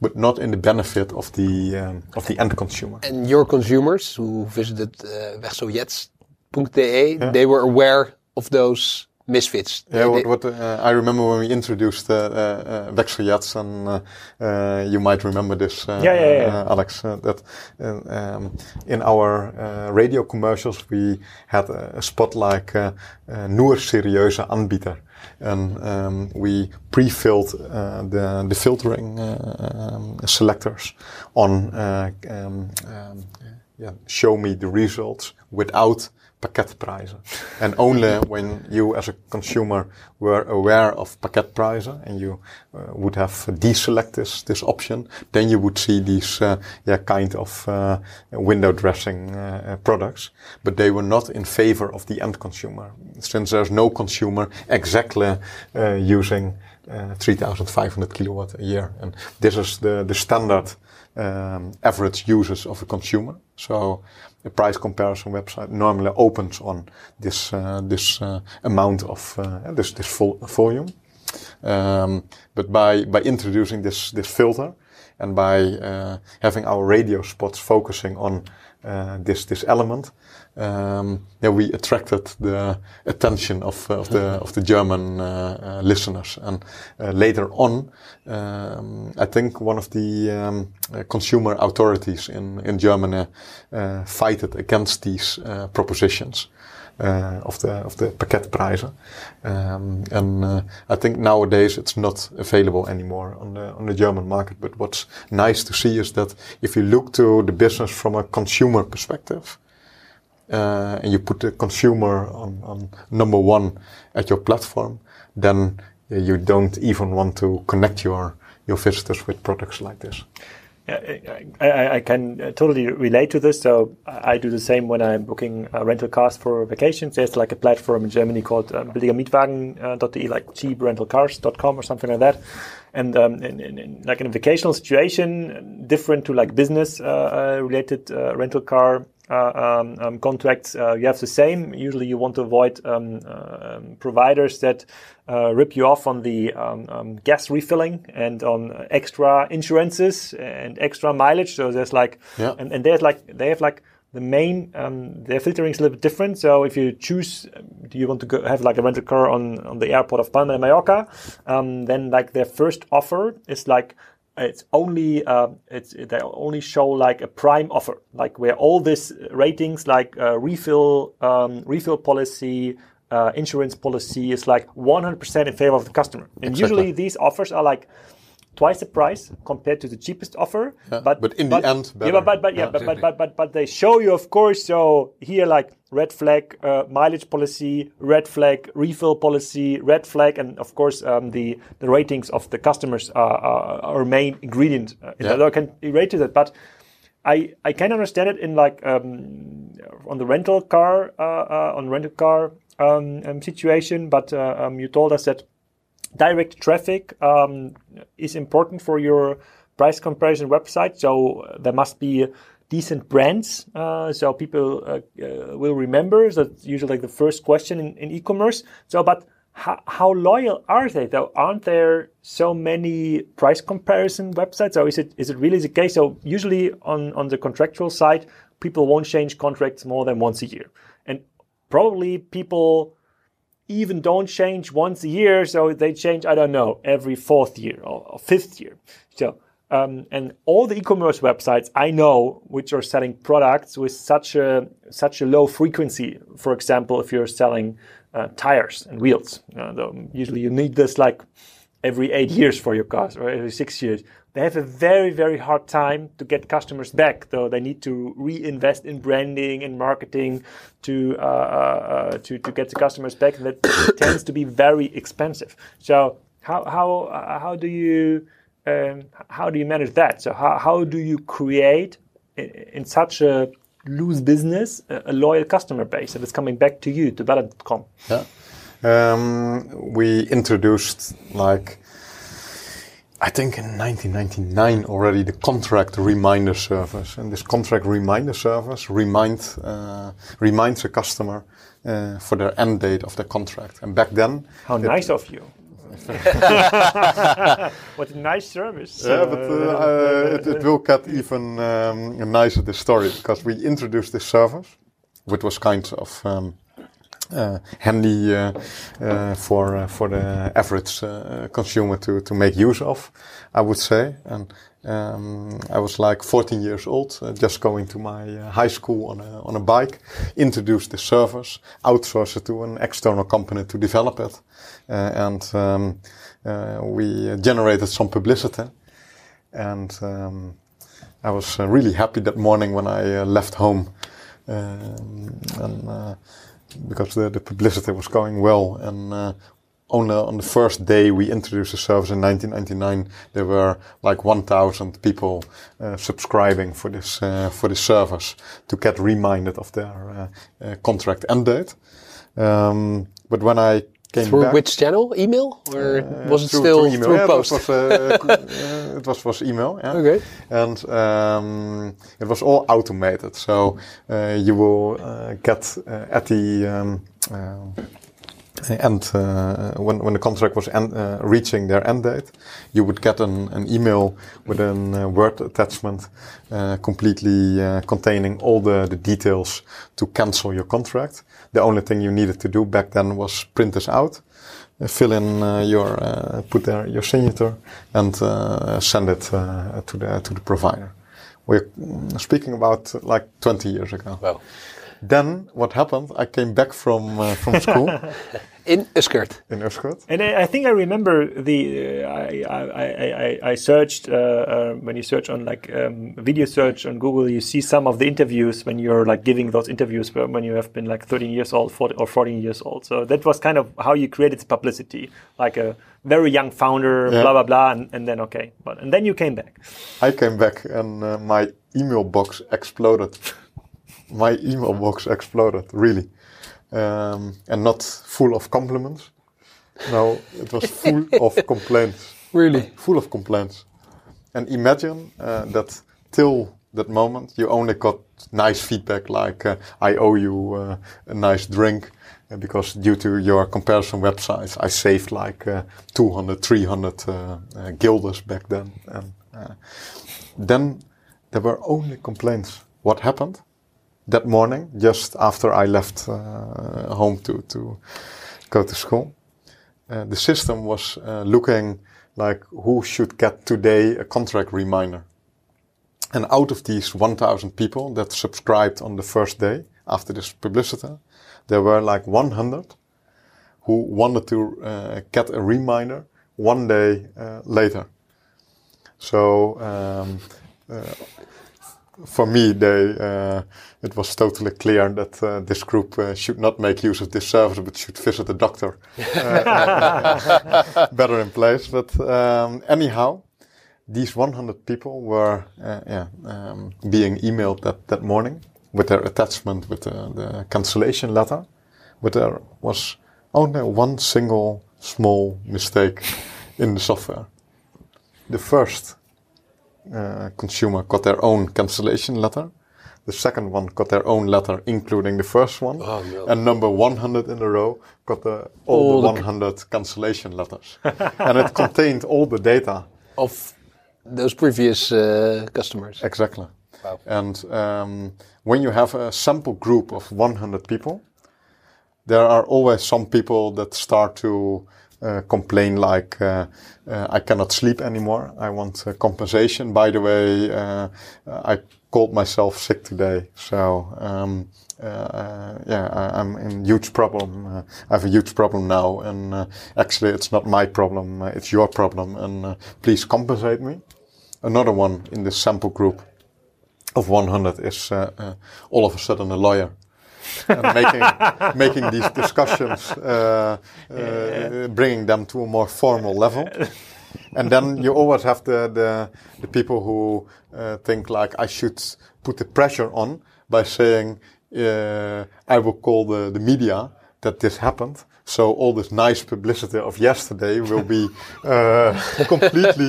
but not in the benefit of the um, of the end consumer. And your consumers who visited uh, Yeah. they were aware of those misfits. Yeah, They- what, what uh, I remember when we introduced uh, uh, Wechseljetzt, and uh, uh, you might remember this, uh, Yeah, yeah, yeah. Uh, Alex, uh, that uh, um, in our uh, radio commercials we had a, a spot like uh, Noor serieuze aanbieder. And um, we pre-filled uh, the, the filtering uh, um, selectors on uh, um, um, yeah, show me the results without pakketprijzen. and only when you as a consumer were aware of pakketprijzen and you uh, would have deselect this, this option, then you would see these uh, yeah, kind of uh, window dressing uh, products. But they were not in favor of the end consumer. Since there's no consumer exactly uh, using uh, 3500 kilowatt a year. And this is the, the standard um, average uses of a consumer. So a price comparison website normally opens on this uh, this uh, amount of uh, this this full volume. Um, but by by introducing this this filter and by uh, having our radio spots focusing on uh, this this element, um, yeah, we attracted the attention of of the of the German uh, uh, listeners. And uh, later on, um, I think one of the um, uh, consumer authorities in in Germany uh, fighted against these uh, propositions. Uh, of the of the pakketprijzen, um, and uh, I think nowadays it's not available anymore on the on the German market. But what's nice to see is that if you look to the business from a consumer perspective, uh, and you put the consumer on, on number one at your platform, then you don't even want to connect your your visitors with products like this. Yeah, I, I, can uh, totally relate to this. So I do the same when I'm booking uh, rental cars for vacations. There's like a platform in Germany called uh, billigermietwagen.de, like cheaprentalcars.com or something like that. And um, in, in, in, like in a vacational situation, different to like business uh, related uh, rental car um, um, contracts, uh, you have the same. Usually, you want to avoid um, uh, um, providers that uh, rip you off on the um, um, gas refilling and on extra insurances and extra mileage. So there's like, Yeah. and, and there's like they have like the main um, their filtering is a little bit different. So if you choose, do you want to go have like a rental car on on the airport of Palma de Mallorca, um, then like their first offer is like it's only uh, it's they only show like a prime offer, like where all these ratings like uh, refill um, refill policy. Uh, insurance policy is like 100% in favor of the customer, and Exactly. usually these offers are like twice the price compared to the cheapest offer. Yeah, but in the end, better. but but, but yeah, Yeah, but, but exactly. but but but they show you, of course. So here, like red flag uh, mileage policy, red flag refill policy, red flag, and of course um, the the ratings of the customers are, are our main ingredient. Uh, Yeah. I can relate to that, but. I, I can understand it in like um, on the rental car uh, uh, on rental car um, um, situation, but uh, um, you told us that direct traffic um, is important for your price comparison website. So uh, there must be decent brands, uh, so people uh, uh, will remember. That's usually like the first question in, in e-commerce. So, but how, how loyal are they though? Aren't there so many price comparison websites? Or is it is it really the case? So usually on on the contractual side, people won't change contracts more than once a year, and probably people even don't change once a year, so they change, I don't know, every fourth year or, fifth year. So, um, and all the e-commerce websites I know, which are selling products with such a such a low frequency, for example, if you're selling uh, tires and wheels, uh, usually you need this like every eight years for your cars or every six years. They have a very, very hard time to get customers back, though they need to reinvest in branding and marketing to uh, uh, uh, to, to get the customers back. And that tends to be very expensive. So how how uh, how do you um, how do you manage that? So how, how do you create in, in such a loose business a, a loyal customer base that is coming back to you to Bellen.com? Yeah. Um, we introduced like I think in 1999 already the contract reminder service, and this contract reminder service remind uh, reminds a customer uh, for their end date of their contract. And back then, How nice of you. what a nice service. yeah, but uh, uh, it, it will get even um, nicer this story because we introduced this service, which was kind of um, uh, handy uh, uh, for uh, for the average uh, consumer to to make use of, I would say. And um, I was like 14 years old, uh, just going to my high school on a on a bike, introduced the service, outsourced it to an external company to develop it, and um, we generated some publicity. And um, I was really happy that morning when I left home. Um, and because the, the publicity was going well. And uh, on, the, on the first day we introduced the service in 1999, there were like 1,000 people uh, subscribing for this uh, for this service to get reminded of their uh, uh, contract end date. Um, but when I came through back, which channel? Email or uh, was it through, still through, through yeah, post? It was, uh, uh, it was was email. Yeah. Okay. And um, it was all automated, so uh, you will uh, get uh, at the um, uh, end uh, when when the contract was end, uh, reaching their end date, you would get an, an email with a uh, Word attachment, uh, completely uh, containing all the, the details to cancel your contract. The only thing you needed to do back then was print this out, uh, fill in uh, your uh, put there your signature, and uh, send it uh, to the to the provider. We're mm, speaking about like 20 years ago. Wow. Then what happened? I came back from uh, from school In Uskert. in Uskert. And I, I think I remember the uh, I, I, I, I searched uh, uh, when you search on like um, video search on Google, you see some of the interviews when you're like giving those interviews when you have been like 13 years old 40, or 14 years old. So that was kind of how you created publicity, like a very young founder, Yeah. blah blah blah, and, and then okay, but and then you came back. I came back and uh, my email box exploded. my email box exploded, really. Um, and not full of compliments. No, it was full of complaints. Really? Full of complaints. And imagine uh, that till that moment you only got nice feedback like uh, I owe you uh, a nice drink uh, because due to your comparison websites I saved like uh, 200, 300 uh, uh, guilders back then. And then there were only complaints. What happened that morning, just after I left uh, home to, to go to school? Uh, the system was uh, looking like who should get today a contract reminder. And out of these 1,000 people that subscribed on the first day after this publicity, there were like 100 who wanted to uh, get a reminder one day uh, later. So um, uh, for me, they uh, it was totally clear that uh, this group uh, should not make use of this service, but should visit a doctor. Uh, better in place. But um, anyhow, these 100 people were uh, yeah, um, being emailed that, that morning with their attachment with the, the cancellation letter. But there was only one single small mistake in the software. The first uh, consumer got their own cancellation letter. The second one got their own letter, including the first one. Oh, no. And number 100 in a row got the, all, All the the 100 cancellation letters. and it contained all the data. Of those previous uh, customers. Exactly. Wow. And um, when you have a sample group of 100 people, there are always some people that start to uh, complain like, uh, uh, I cannot sleep anymore. I want uh, compensation. By the way, uh, I called myself sick today. So, um, uh, yeah, I, I'm in huge problem. I have a huge problem now. And actually, it's not my problem. It's your problem. And please compensate me. Another one in this sample group of 100 is all of a sudden a lawyer. And making making these discussions, uh, uh, bringing them to a more formal level. And then you always have the the, the people who uh, think like I should put the pressure on by saying uh, I will call the, the media that this happened. So all this nice publicity of yesterday will be uh, completely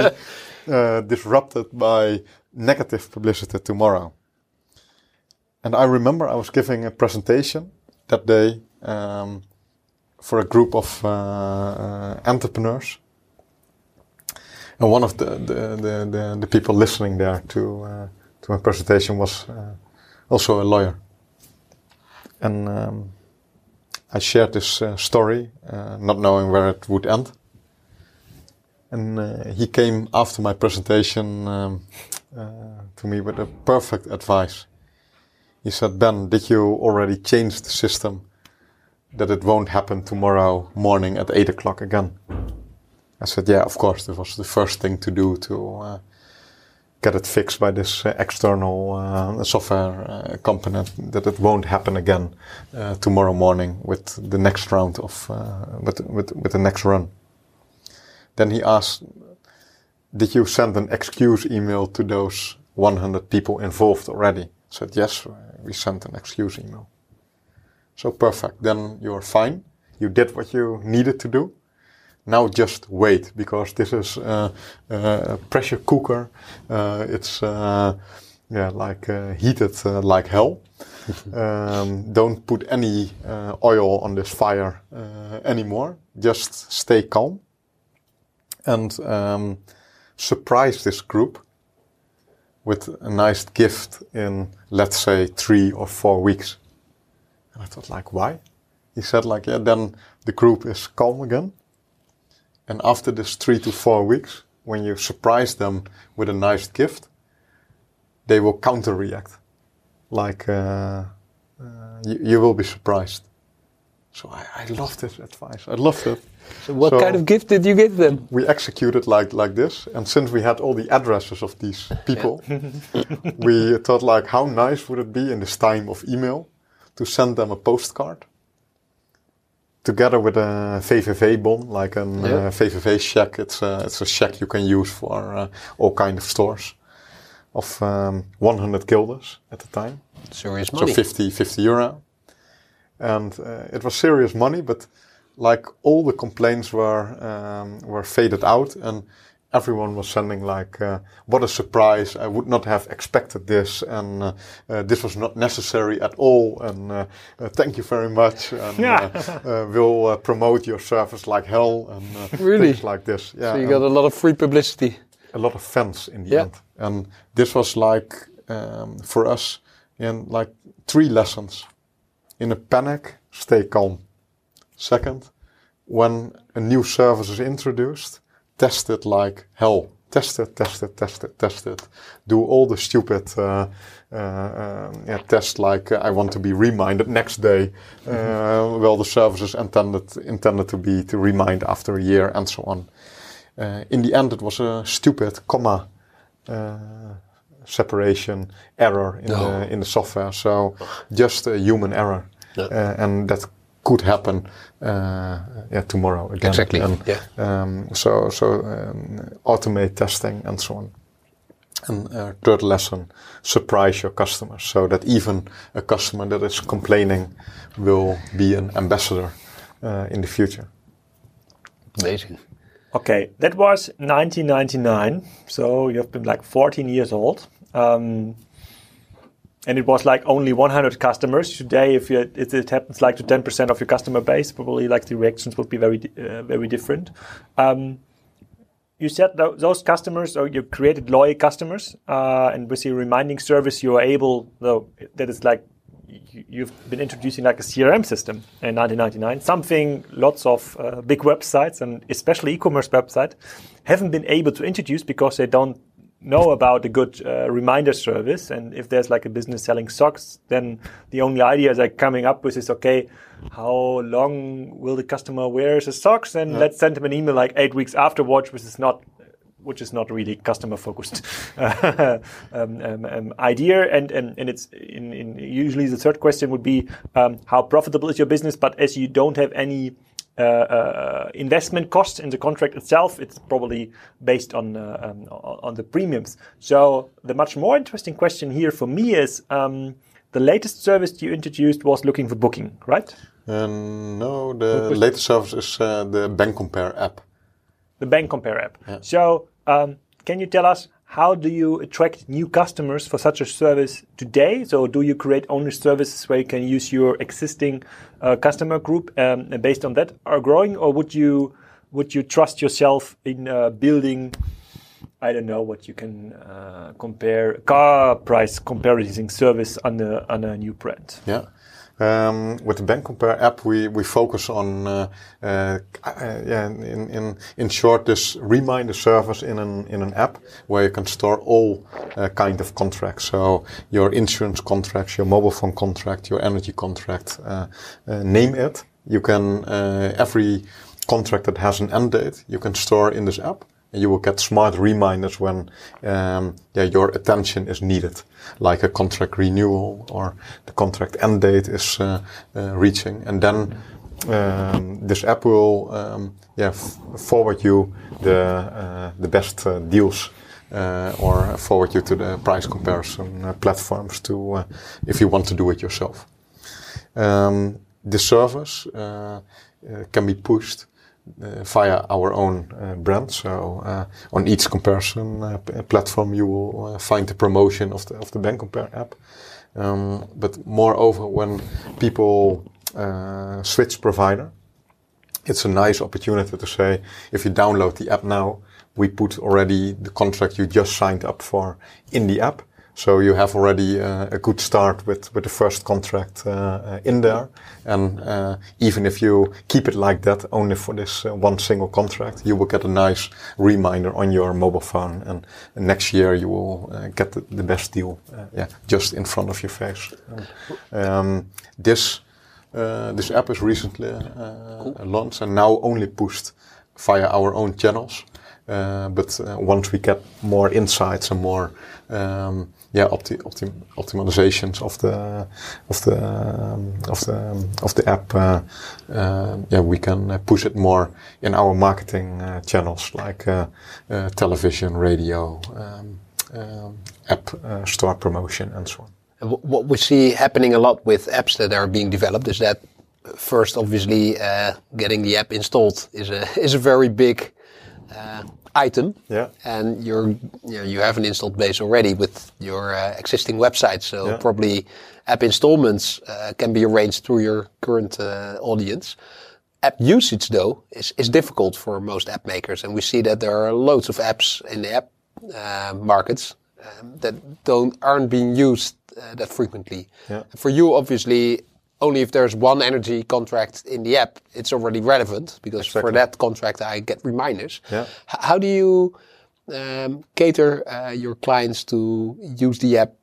uh, disrupted by negative publicity tomorrow. And I remember I was giving a presentation that day um, for a group of uh, uh, entrepreneurs. And one of the, the, the, the, the people listening there to, uh, to my presentation was uh, also a lawyer. and um, I shared this uh, story, not knowing where it would end. And he came after my presentation um, to me with a perfect advice. He said, Ben, did you already change the system that it won't happen tomorrow morning at 8 o'clock again? I said, yeah, of course. That was the first thing to do to uh, get it fixed by this uh, external uh, software uh, company that it won't happen again uh, tomorrow morning with the next round of uh, with, with with the next run. Then he asked, "Did you send an excuse email to those 100 people involved already?" I said, "Yes, we sent an excuse email." So perfect. Then you're fine. You did what you needed to do now just wait because this is uh, uh, a pressure cooker. Uh, it's uh, yeah like uh, heated uh, like hell. um, don't put any oil on this fire anymore. Just stay calm and um, surprise this group with a nice gift in let's say three or four weeks. And I thought like why? He said like yeah then the group is calm again and after this three to four weeks, when you surprise them with a nice gift, they will counter react. Like, uh, uh, you, you, will be surprised. So I, I loved this advice. I loved it. So what so kind of gift did you give them? We executed like like this, and since we had all the addresses of these people, we thought like, how nice would it be in this time of email to send them a postcard together with a VVV bon, like a yeah. uh, VVV check. It's a, it's a check you can use for uh, all kind of stores of um, 100 guilders at the time. Serious money. So 50, 50 euro. And uh, it was serious money, but like all the complaints were um, were faded out and everyone was sending like, uh, "What a surprise! I would not have expected this, and uh, uh, this was not necessary at all." And uh, uh, thank you very much. And uh, we'll promote your service like hell, and really? things like this. Yeah, so you got a lot of free publicity. A lot of fans in the yeah. end, and this was like um, for us, in like three lessons. In a panic, stay calm. Second, when a new service is introduced test it like hell. Test it, test it, test it, test it. Do all the stupid uh, uh, uh, yeah, tests like uh, I want to be reminded next day. Mm-hmm. well, the service is intended intended to be to remind after a year and so on. Uh, in the end, it was a stupid comma uh, separation error in, no. the, in the software. So just a human error, yeah. and that could happen uh, yeah, tomorrow again. Exactly. And, yeah. Um, so so um, automate testing and so on. And uh, third lesson: surprise your customers, so that even a customer that is complaining will be an ambassador uh, in the future. Amazing. Okay, that was 1999. So you've been like 14 years old. Um, and it was like only 100 customers. Today, if you, it, it, happens like to 10% of your customer base, probably like the reactions would be very, uh, very different. Um, you said th- those customers, or you created loyal customers, uh, and with your reminding service, you are able, though, that is like you've been introducing like a CRM system in 1999, something lots of uh, big websites and especially e-commerce websites haven't been able to introduce because they don't know about a good uh, reminder service. And if there's like a business selling socks, then the only idea they're coming up with is okay, how long will the customer wear the socks? And yeah. let's send him an email like eight weeks afterwards, which is not which is not really customer focused um, um, um, idea. And, and, and it's in, in, usually the third question would be um, how profitable is your business? But as you don't have any investment cost in the contract itself. It's probably based on uh, um, on the premiums. So the much more interesting question here for me is um, the latest service you introduced was looking for booking, right? no, the latest service is the Bank Compare app. The Bank Compare app. Yeah. So um, can you tell us how do you attract new customers for such a service today? So, do you create only services where you can use your existing uh, customer group um, and based on that are growing, or would you would you trust yourself in uh, building? I don't know what you can uh, compare car price comparison service on a on a new brand. Yeah, Um, with the Bank Compare app, we, we focus on, uh, uh, yeah, in, in, in short, this reminder service in an, in an app where you can store all uh, kind of contracts. So your insurance contracts, your mobile phone contract, your energy contract, uh, uh, name it. You can, uh, every contract that has an end date, you can store in this app you will get smart reminders when um, yeah, your attention is needed, like a contract renewal or the contract end date is uh, uh, reaching. And then um, this app will um, yeah, forward you the, uh, the best uh, deals uh, or forward you to the price comparison uh, platforms to if you want to do it yourself. Um, the service can be pushed via our own uh, brand. So uh, on each comparison platform, you will find the promotion of the of the Bank Compare app. Um, but moreover, when people switch provider, it's a nice opportunity to say, if you download the app now, we put already the contract you just signed up for in the app. So you have already uh, a good start with, with the first contract uh, uh, in there. And uh, even if you keep it like that only for this uh, one single contract, you will get a nice reminder on your mobile phone. And, next year you will uh, get the, the, best deal, yeah, just in front of your face. Um, this this app is recently cool. launched and now only pushed via our own channels. but once we get more insights and more um, yeah, opti optim optimizations of the of the um, of the um, of the app. Uh, uh, yeah, we can uh, push it more in our marketing uh, channels like uh, television, radio, um, um app store promotion, and so on. What we see happening a lot with apps that are being developed is that first, obviously, getting the app installed is a is a very big item. Yeah. And you're you, know, you have an installed base already with your uh, existing website. So yeah. probably app installments uh, can be arranged through your current uh, audience. App usage though is, is difficult for most app makers, and we see that there are loads of apps in the app uh, markets um, that don't aren't being used uh, that frequently. Yeah. For you, obviously, only if there's one energy contract in the app, it's already relevant because exactly. for that contract I get reminders. Yeah. how do you um, cater uh, your clients to use the app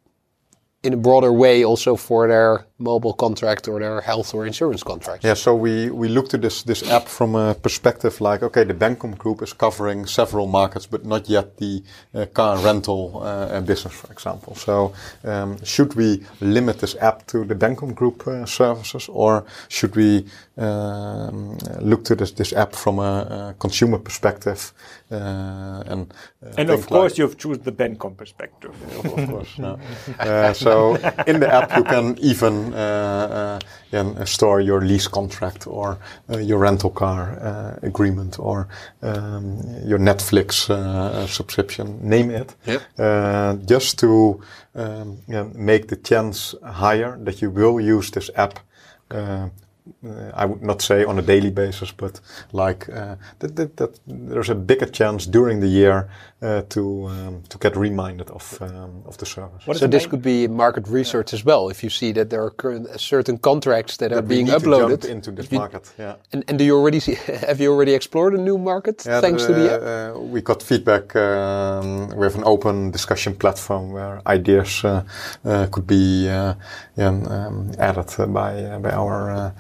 in a broader way also for their mobile contract or their health or insurance contract. Yeah, so we, we looked at this, this app from a perspective like, okay, the Bencom group is covering several markets, but not yet the uh, car rental uh, business, for example. So um, should we limit this app to the Bencom group uh, services or should we um, look to this, this app from a, a consumer perspective uh, and uh, and of course like, you've chosen the Bencom perspective. of, of course, no. Uh, so in the app you can even uh, uh, store your lease contract or uh, your rental car agreement or um, your Netflix subscription, name it, yep. just to um, yeah, make the chance higher that you will use this app uh, I would not say on a daily basis, but like uh, that, that, that, there's a bigger chance during the year uh, to um, to get reminded of um, of the service. so this could be market research yeah. as well. If you see that there are uh, certain contracts that, that are being uploaded into this you, market, yeah. And, and do you already see? Have you already explored a new market yeah, thanks the, to the app? Uh, we got feedback. Um, we have an open discussion platform where ideas uh, could be yeah, um, added by by our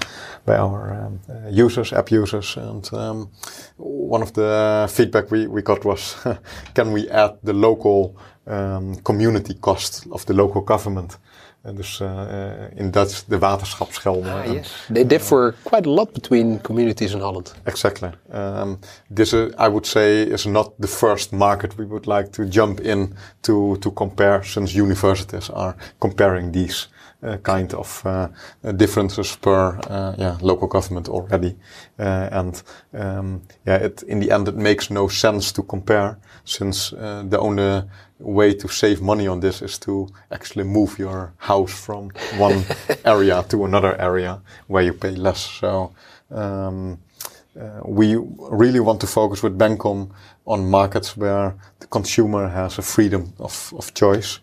by our um, users, app users, and um, one of the feedback we, we got was, can we add the local um, community cost of the local government? En dus uh, in Dutch de waterschapsgelden. Ah, yes. They differ quite a lot between communities in Holland. Exactly. Um, this, uh, I would say, is not the first market we would like to jump in to, to compare, since universities are comparing these uh, kind of uh, differences per uh, yeah, local government already. and um, yeah, it, in the end, it makes no sense to compare since the only way to save money on this is to actually move your house from one area to another area where you pay less. So um, uh, we really want to focus with Bencom on markets where the consumer has a freedom of, of choice uh,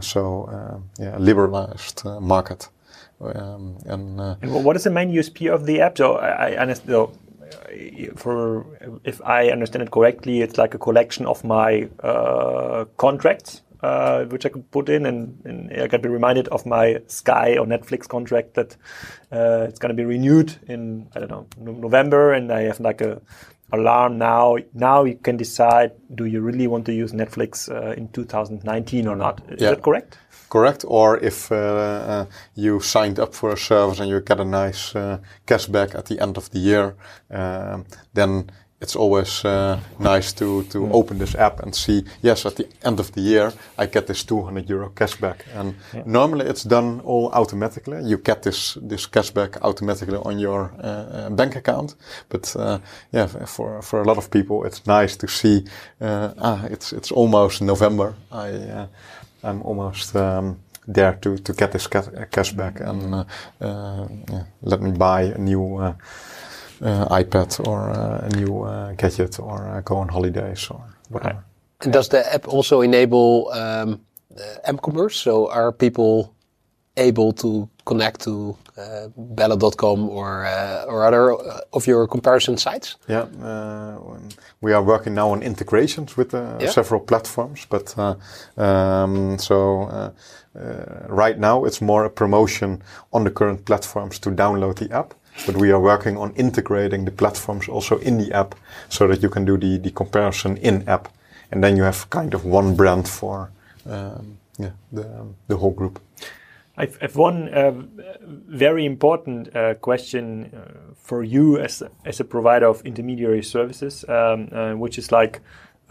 so uh, yeah, liberalized uh, market Um, and, uh, and what is the main USP of the app? So I, I understand. So for if I understand it correctly, it's like a collection of my uh, contracts, uh, which I could put in, and, and, I can be reminded of my Sky or Netflix contract that uh, it's going to be renewed in I don't know November, and I have like a alarm now. Now you can decide: do you really want to use Netflix uh, in 2019 or not? Is yeah. that correct? correct? Or if uh, uh, you signed up for a service and you get a nice uh, cashback at the end of the year, um, then it's always uh, nice to, to mm. open this app and see, yes, at the end of the year, I get this 200 euro cashback. And yeah. normally it's done all automatically. You get this, this cashback automatically on your uh, uh bank account. But, uh, yeah, for, for a lot of people, it's nice to see, uh, ah, it's, it's almost November. I, uh, I'm almost, um, there to, to get this cash cashback and, yeah, let me buy a new, uh, iPad or uh, a new uh, gadget or go on holidays or whatever. And does the app also enable um, m-commerce? So are people able to connect to uh, Bellen.com or uh, or other of your comparison sites? Yeah, uh, we are working now on integrations with yeah. several platforms, but um, so right now it's more a promotion on the current platforms to download the app. But we are working on integrating the platforms also in the app so that you can do the, the comparison in app. And then you have kind of one brand for um, yeah, the, the whole group. I've, I've one uh, very important uh, question uh, for you as, as a provider of intermediary services, um, uh, which is like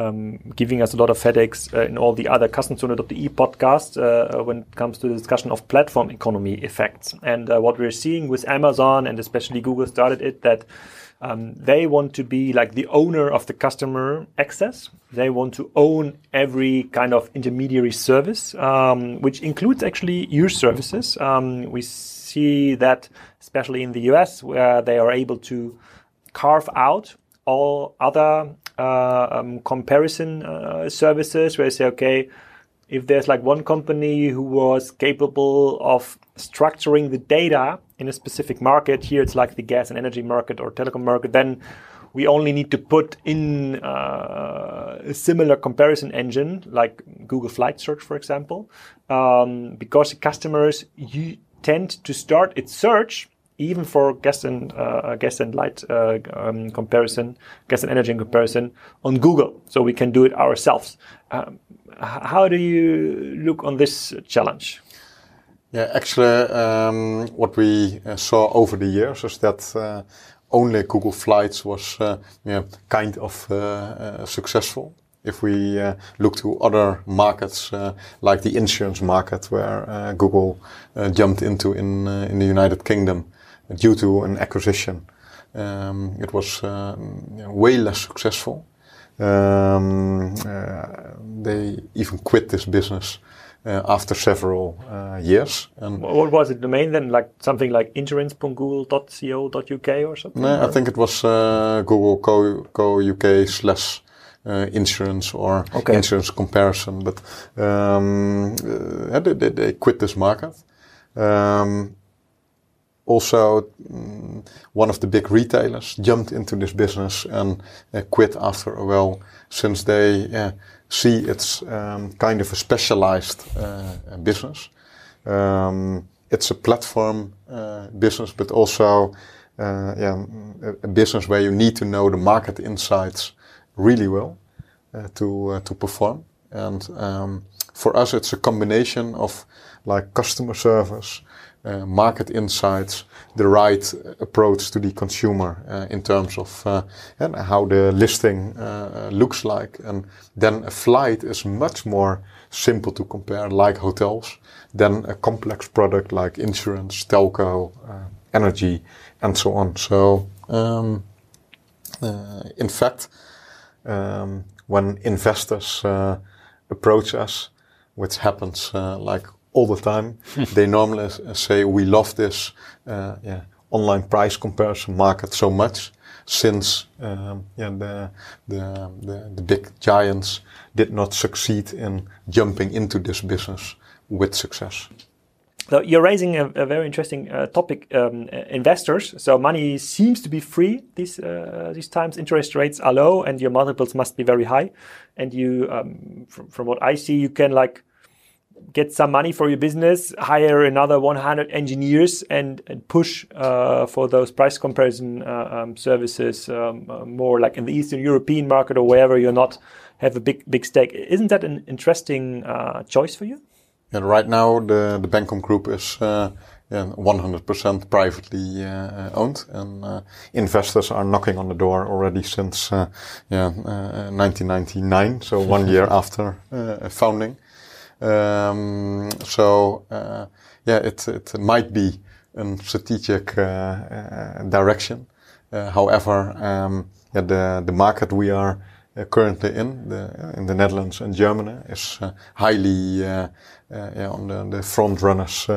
um, giving us a lot of headaches uh, in all the other Kassenzone.de podcasts uh, when it comes to the discussion of platform economy effects. And uh, what we're seeing with Amazon and especially Google started it that um, they want to be like the owner of the customer access. They want to own every kind of intermediary service, um, which includes actually your services. Um, we see that especially in the US where they are able to carve out all other uh, um, comparison uh, services where you say, okay, if there's like one company who was capable of structuring the data in a specific market, here it's like the gas and energy market or telecom market, then we only need to put in uh, a similar comparison engine like Google Flight Search, for example, um, because customers you tend to start its search even for gas and uh, gas and light uh, um, comparison, gas and energy comparison on Google, so we can do it ourselves. Um, how do you look on this challenge? Yeah, actually, um, what we uh, saw over the years is that uh, only Google Flights was uh, yeah, kind of uh, successful if we uh, look to other markets uh, like the insurance market where uh, Google jumped into in in the United Kingdom due to an acquisition. Um, it was uh, way less successful. Um, uh, they even quit this business uh, after several uh, years. And what was it? The main then, like something like insurance.google.co.uk or something? No, or? I think it was uh, Google Co, Co UK slash. Uh, insurance or okay. insurance comparison, but um, they, they, quit this market. Um, also um, one of the big retailers jumped into this business and uh, quit after a while since they uh, see it's um, kind of a specialized uh, business. Um, it's a platform uh, business, but also uh, yeah, a, business where you need to know the market insights really well uh, to to perform. And um, for us, it's a combination of like customer service, uh, market insights, the right approach to the consumer uh, in terms of uh, and how the listing uh, looks like. And then a flight is much more simple to compare, like hotels, than a complex product like insurance, telco, uh, energy, and so on. So, um, uh, in fact, um, when investors approach us, which happens like all the time. they normally say, we love this uh, yeah, online price comparison market so much since um, yeah, the, the, the, the, big giants did not succeed in jumping into this business with success. so you're raising a, a very interesting uh, topic. Um, uh, investors. So money seems to be free these uh, these times. Interest rates are low, and your multiples must be very high. And you, um, from, from what I see, you can like get some money for your business, hire another 100 engineers, and, and push uh, for those price comparison uh, um, services um, uh, more like in the Eastern European market or wherever you're not have a big big stake. Isn't that an interesting uh, choice for you? And right now, the the Bencom Group is. Uh, yeah, 100% privately uh, owned, and investors are knocking on the door already since yeah 1999, so one year after founding. Um, so uh, yeah, it it might be a strategic uh, uh, direction. however, um, yeah, the the market we are currently in the in the Netherlands and Germany is highly yeah, on the, the front runners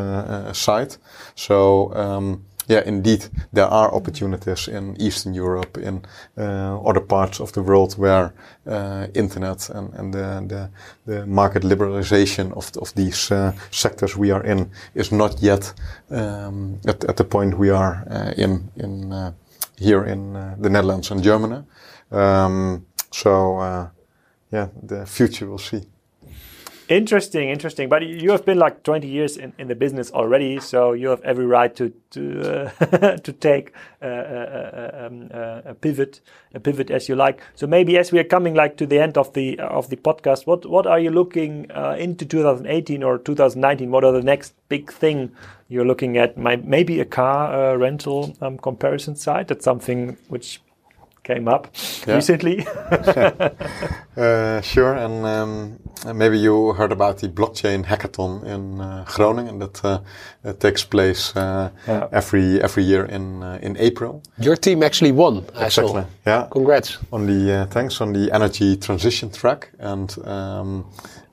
side. So. Um, yeah, indeed, there are opportunities in Eastern Europe, in uh, other parts of the world where uh, internet and, and the, the, the, market liberalization of, of these uh, sectors we are in is not yet um, at, at the point we are uh, in, in uh, here in uh, the Netherlands and Germany. Um, so, yeah, the future will see. Interesting, interesting. But you have been like 20 years in, in the business already, so you have every right to to uh, to take uh, uh, uh um, uh, a pivot, a pivot as you like. So maybe as we are coming like to the end of the of the podcast, what what are you looking uh, into 2018 or 2019? What are the next big thing you're looking at? maybe a car rental um, comparison site. That's something which came up yeah. recently. uh, sure, and um, maybe you heard about the blockchain hackathon in uh, Groningen that uh, takes place uh, yeah. every every year in uh, in April. Your team actually won. Exactly. Yeah. Congrats. On the uh, thanks on the energy transition track, and um,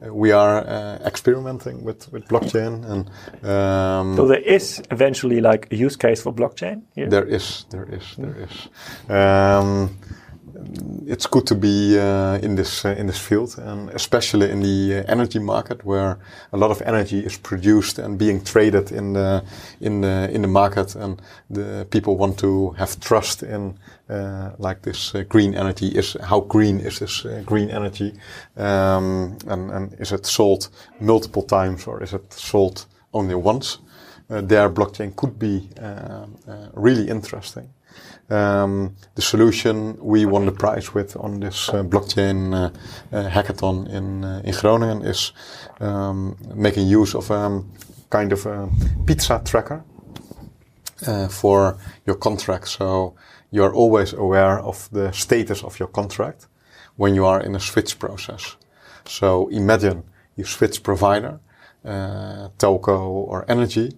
we are uh, experimenting with, with blockchain and um, so there is eventually like a use case for blockchain here? there is there is there is um, it's good to be uh, in this uh, in this field, and especially in the uh, energy market, where a lot of energy is produced and being traded in the in the in the market, and the people want to have trust in uh, like this uh, green energy. Is how green is this uh, green energy, um, and, and is it sold multiple times or is it sold only once? their blockchain could be really interesting. Um, the solution we won the prize with on this uh, blockchain uh, uh, hackathon in uh, in Groningen is um, making use of a um, kind of a pizza tracker uh, for your contract. So you are always aware of the status of your contract when you are in a switch process. So imagine you switch provider, uh, telco or energy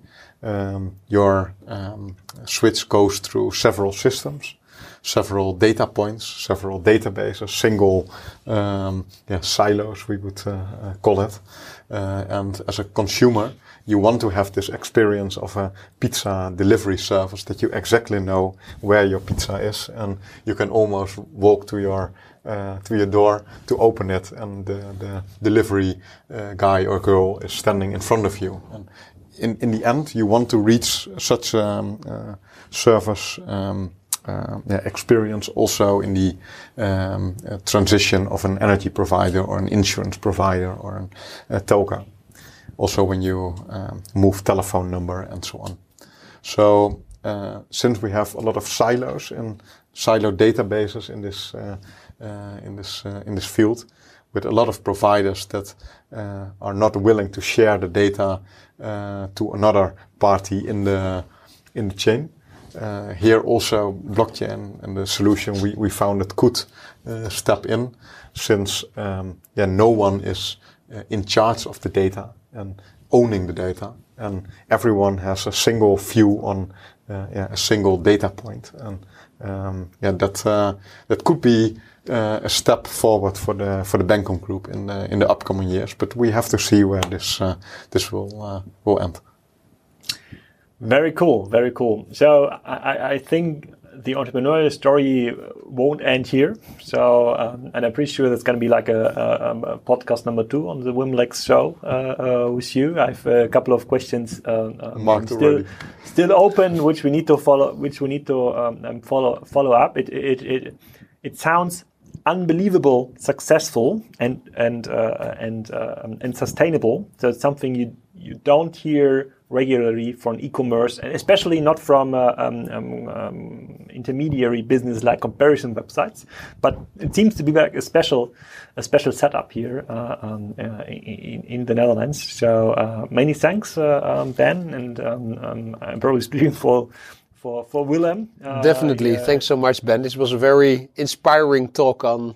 um, your um, switch goes through several systems, several data points, several databases, single um, yeah, silos, we would uh, uh, call it. Uh, and as a consumer, you want to have this experience of a pizza delivery service that you exactly know where your pizza is, and you can almost walk to your uh, to your door to open it, and the, the delivery uh, guy or girl is standing in front of you. And in, in the end, you want to reach such um, uh, service um, uh, yeah, experience also in the um, uh, transition of an energy provider or an insurance provider or an, a telco. Also, when you um, move telephone number and so on. So, uh, since we have a lot of silos and silo databases in this uh, uh, in this in this field, with a lot of providers that uh, are not willing to share the data uh, to another party in the in the chain. Uh, here also blockchain and the solution we, we found that could uh, step in since um, yeah no one is uh, in charge of the data and owning the data and everyone has a single view on uh, yeah, a single data point and um, yeah that that could be uh, a step forward for the for the Bencom Group in the in the upcoming years. But we have to see where this uh, this will uh, will end. Very cool, very cool. So I, I think the entrepreneurial story won't end here. So, um, and I'm pretty sure that's going to be like a, a, um, a, podcast number two on the WimLex show uh, uh, with you. I have a couple of questions uh, um, still still open, which we need to follow, which we need to um, um, follow follow up. It it it it sounds unbelievable successful and and uh, and uh, and sustainable. So it's something you you don't hear regularly from e-commerce, and especially not from uh, um, um, um, intermediary business like comparison websites. But it seems to be like a special a special setup here uh, um, uh, in, in, the Netherlands. So uh, many thanks, uh, um, Ben, and um, I'm probably speaking for for for Willem. Uh, Definitely, thanks so much, Ben. This was a very inspiring talk on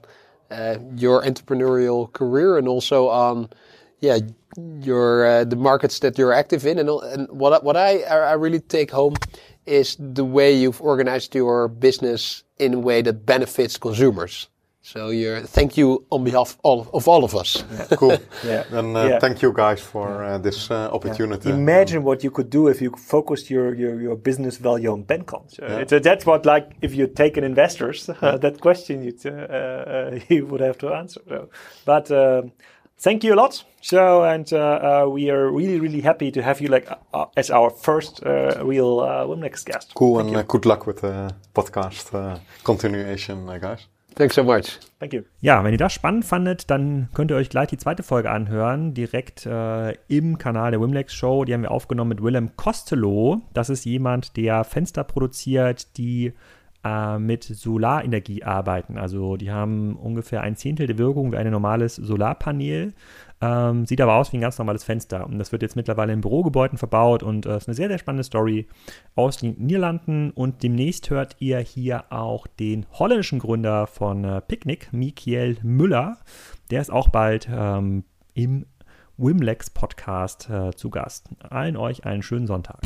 uh, your entrepreneurial career and also on yeah your uh, the markets that you're active in. And, and what what I I really take home is the way you've organized your business in a way that benefits consumers. So you're, thank you on behalf of all of, all of us. Yeah. Cool. yeah. And uh, yeah. thank you guys for uh, this uh, opportunity. Yeah. Imagine what you could do if you focused your, your, your business value on Bencom. So that's what, like, if you take an investors, that question you'd, uh, uh, you would have to answer. So, but um, thank you a lot. So, and uh, uh, we are really, really happy to have you like uh, as our first uh, real uh, WimLex guest. Cool, thank and good luck with the podcast continuation, guys. Thanks so much. Thank you. Ja, wenn ihr das spannend fandet, dann könnt ihr euch gleich die zweite Folge anhören, direkt äh, im Kanal der Wimlex Show. Die haben wir aufgenommen mit Willem Costello. Das ist jemand, der Fenster produziert, die äh, mit Solarenergie arbeiten. Also die haben ungefähr ein Zehntel der Wirkung wie ein normales Solarpanel. Ähm, sieht aber aus wie ein ganz normales Fenster. Und das wird jetzt mittlerweile in Bürogebäuden verbaut und äh, ist eine sehr, sehr spannende Story aus den Niederlanden. Und demnächst hört ihr hier auch den holländischen Gründer von äh, Picnic, Mikiel Müller. Der ist auch bald ähm, im Wimlex Podcast äh, zu Gast. Allen euch einen schönen Sonntag.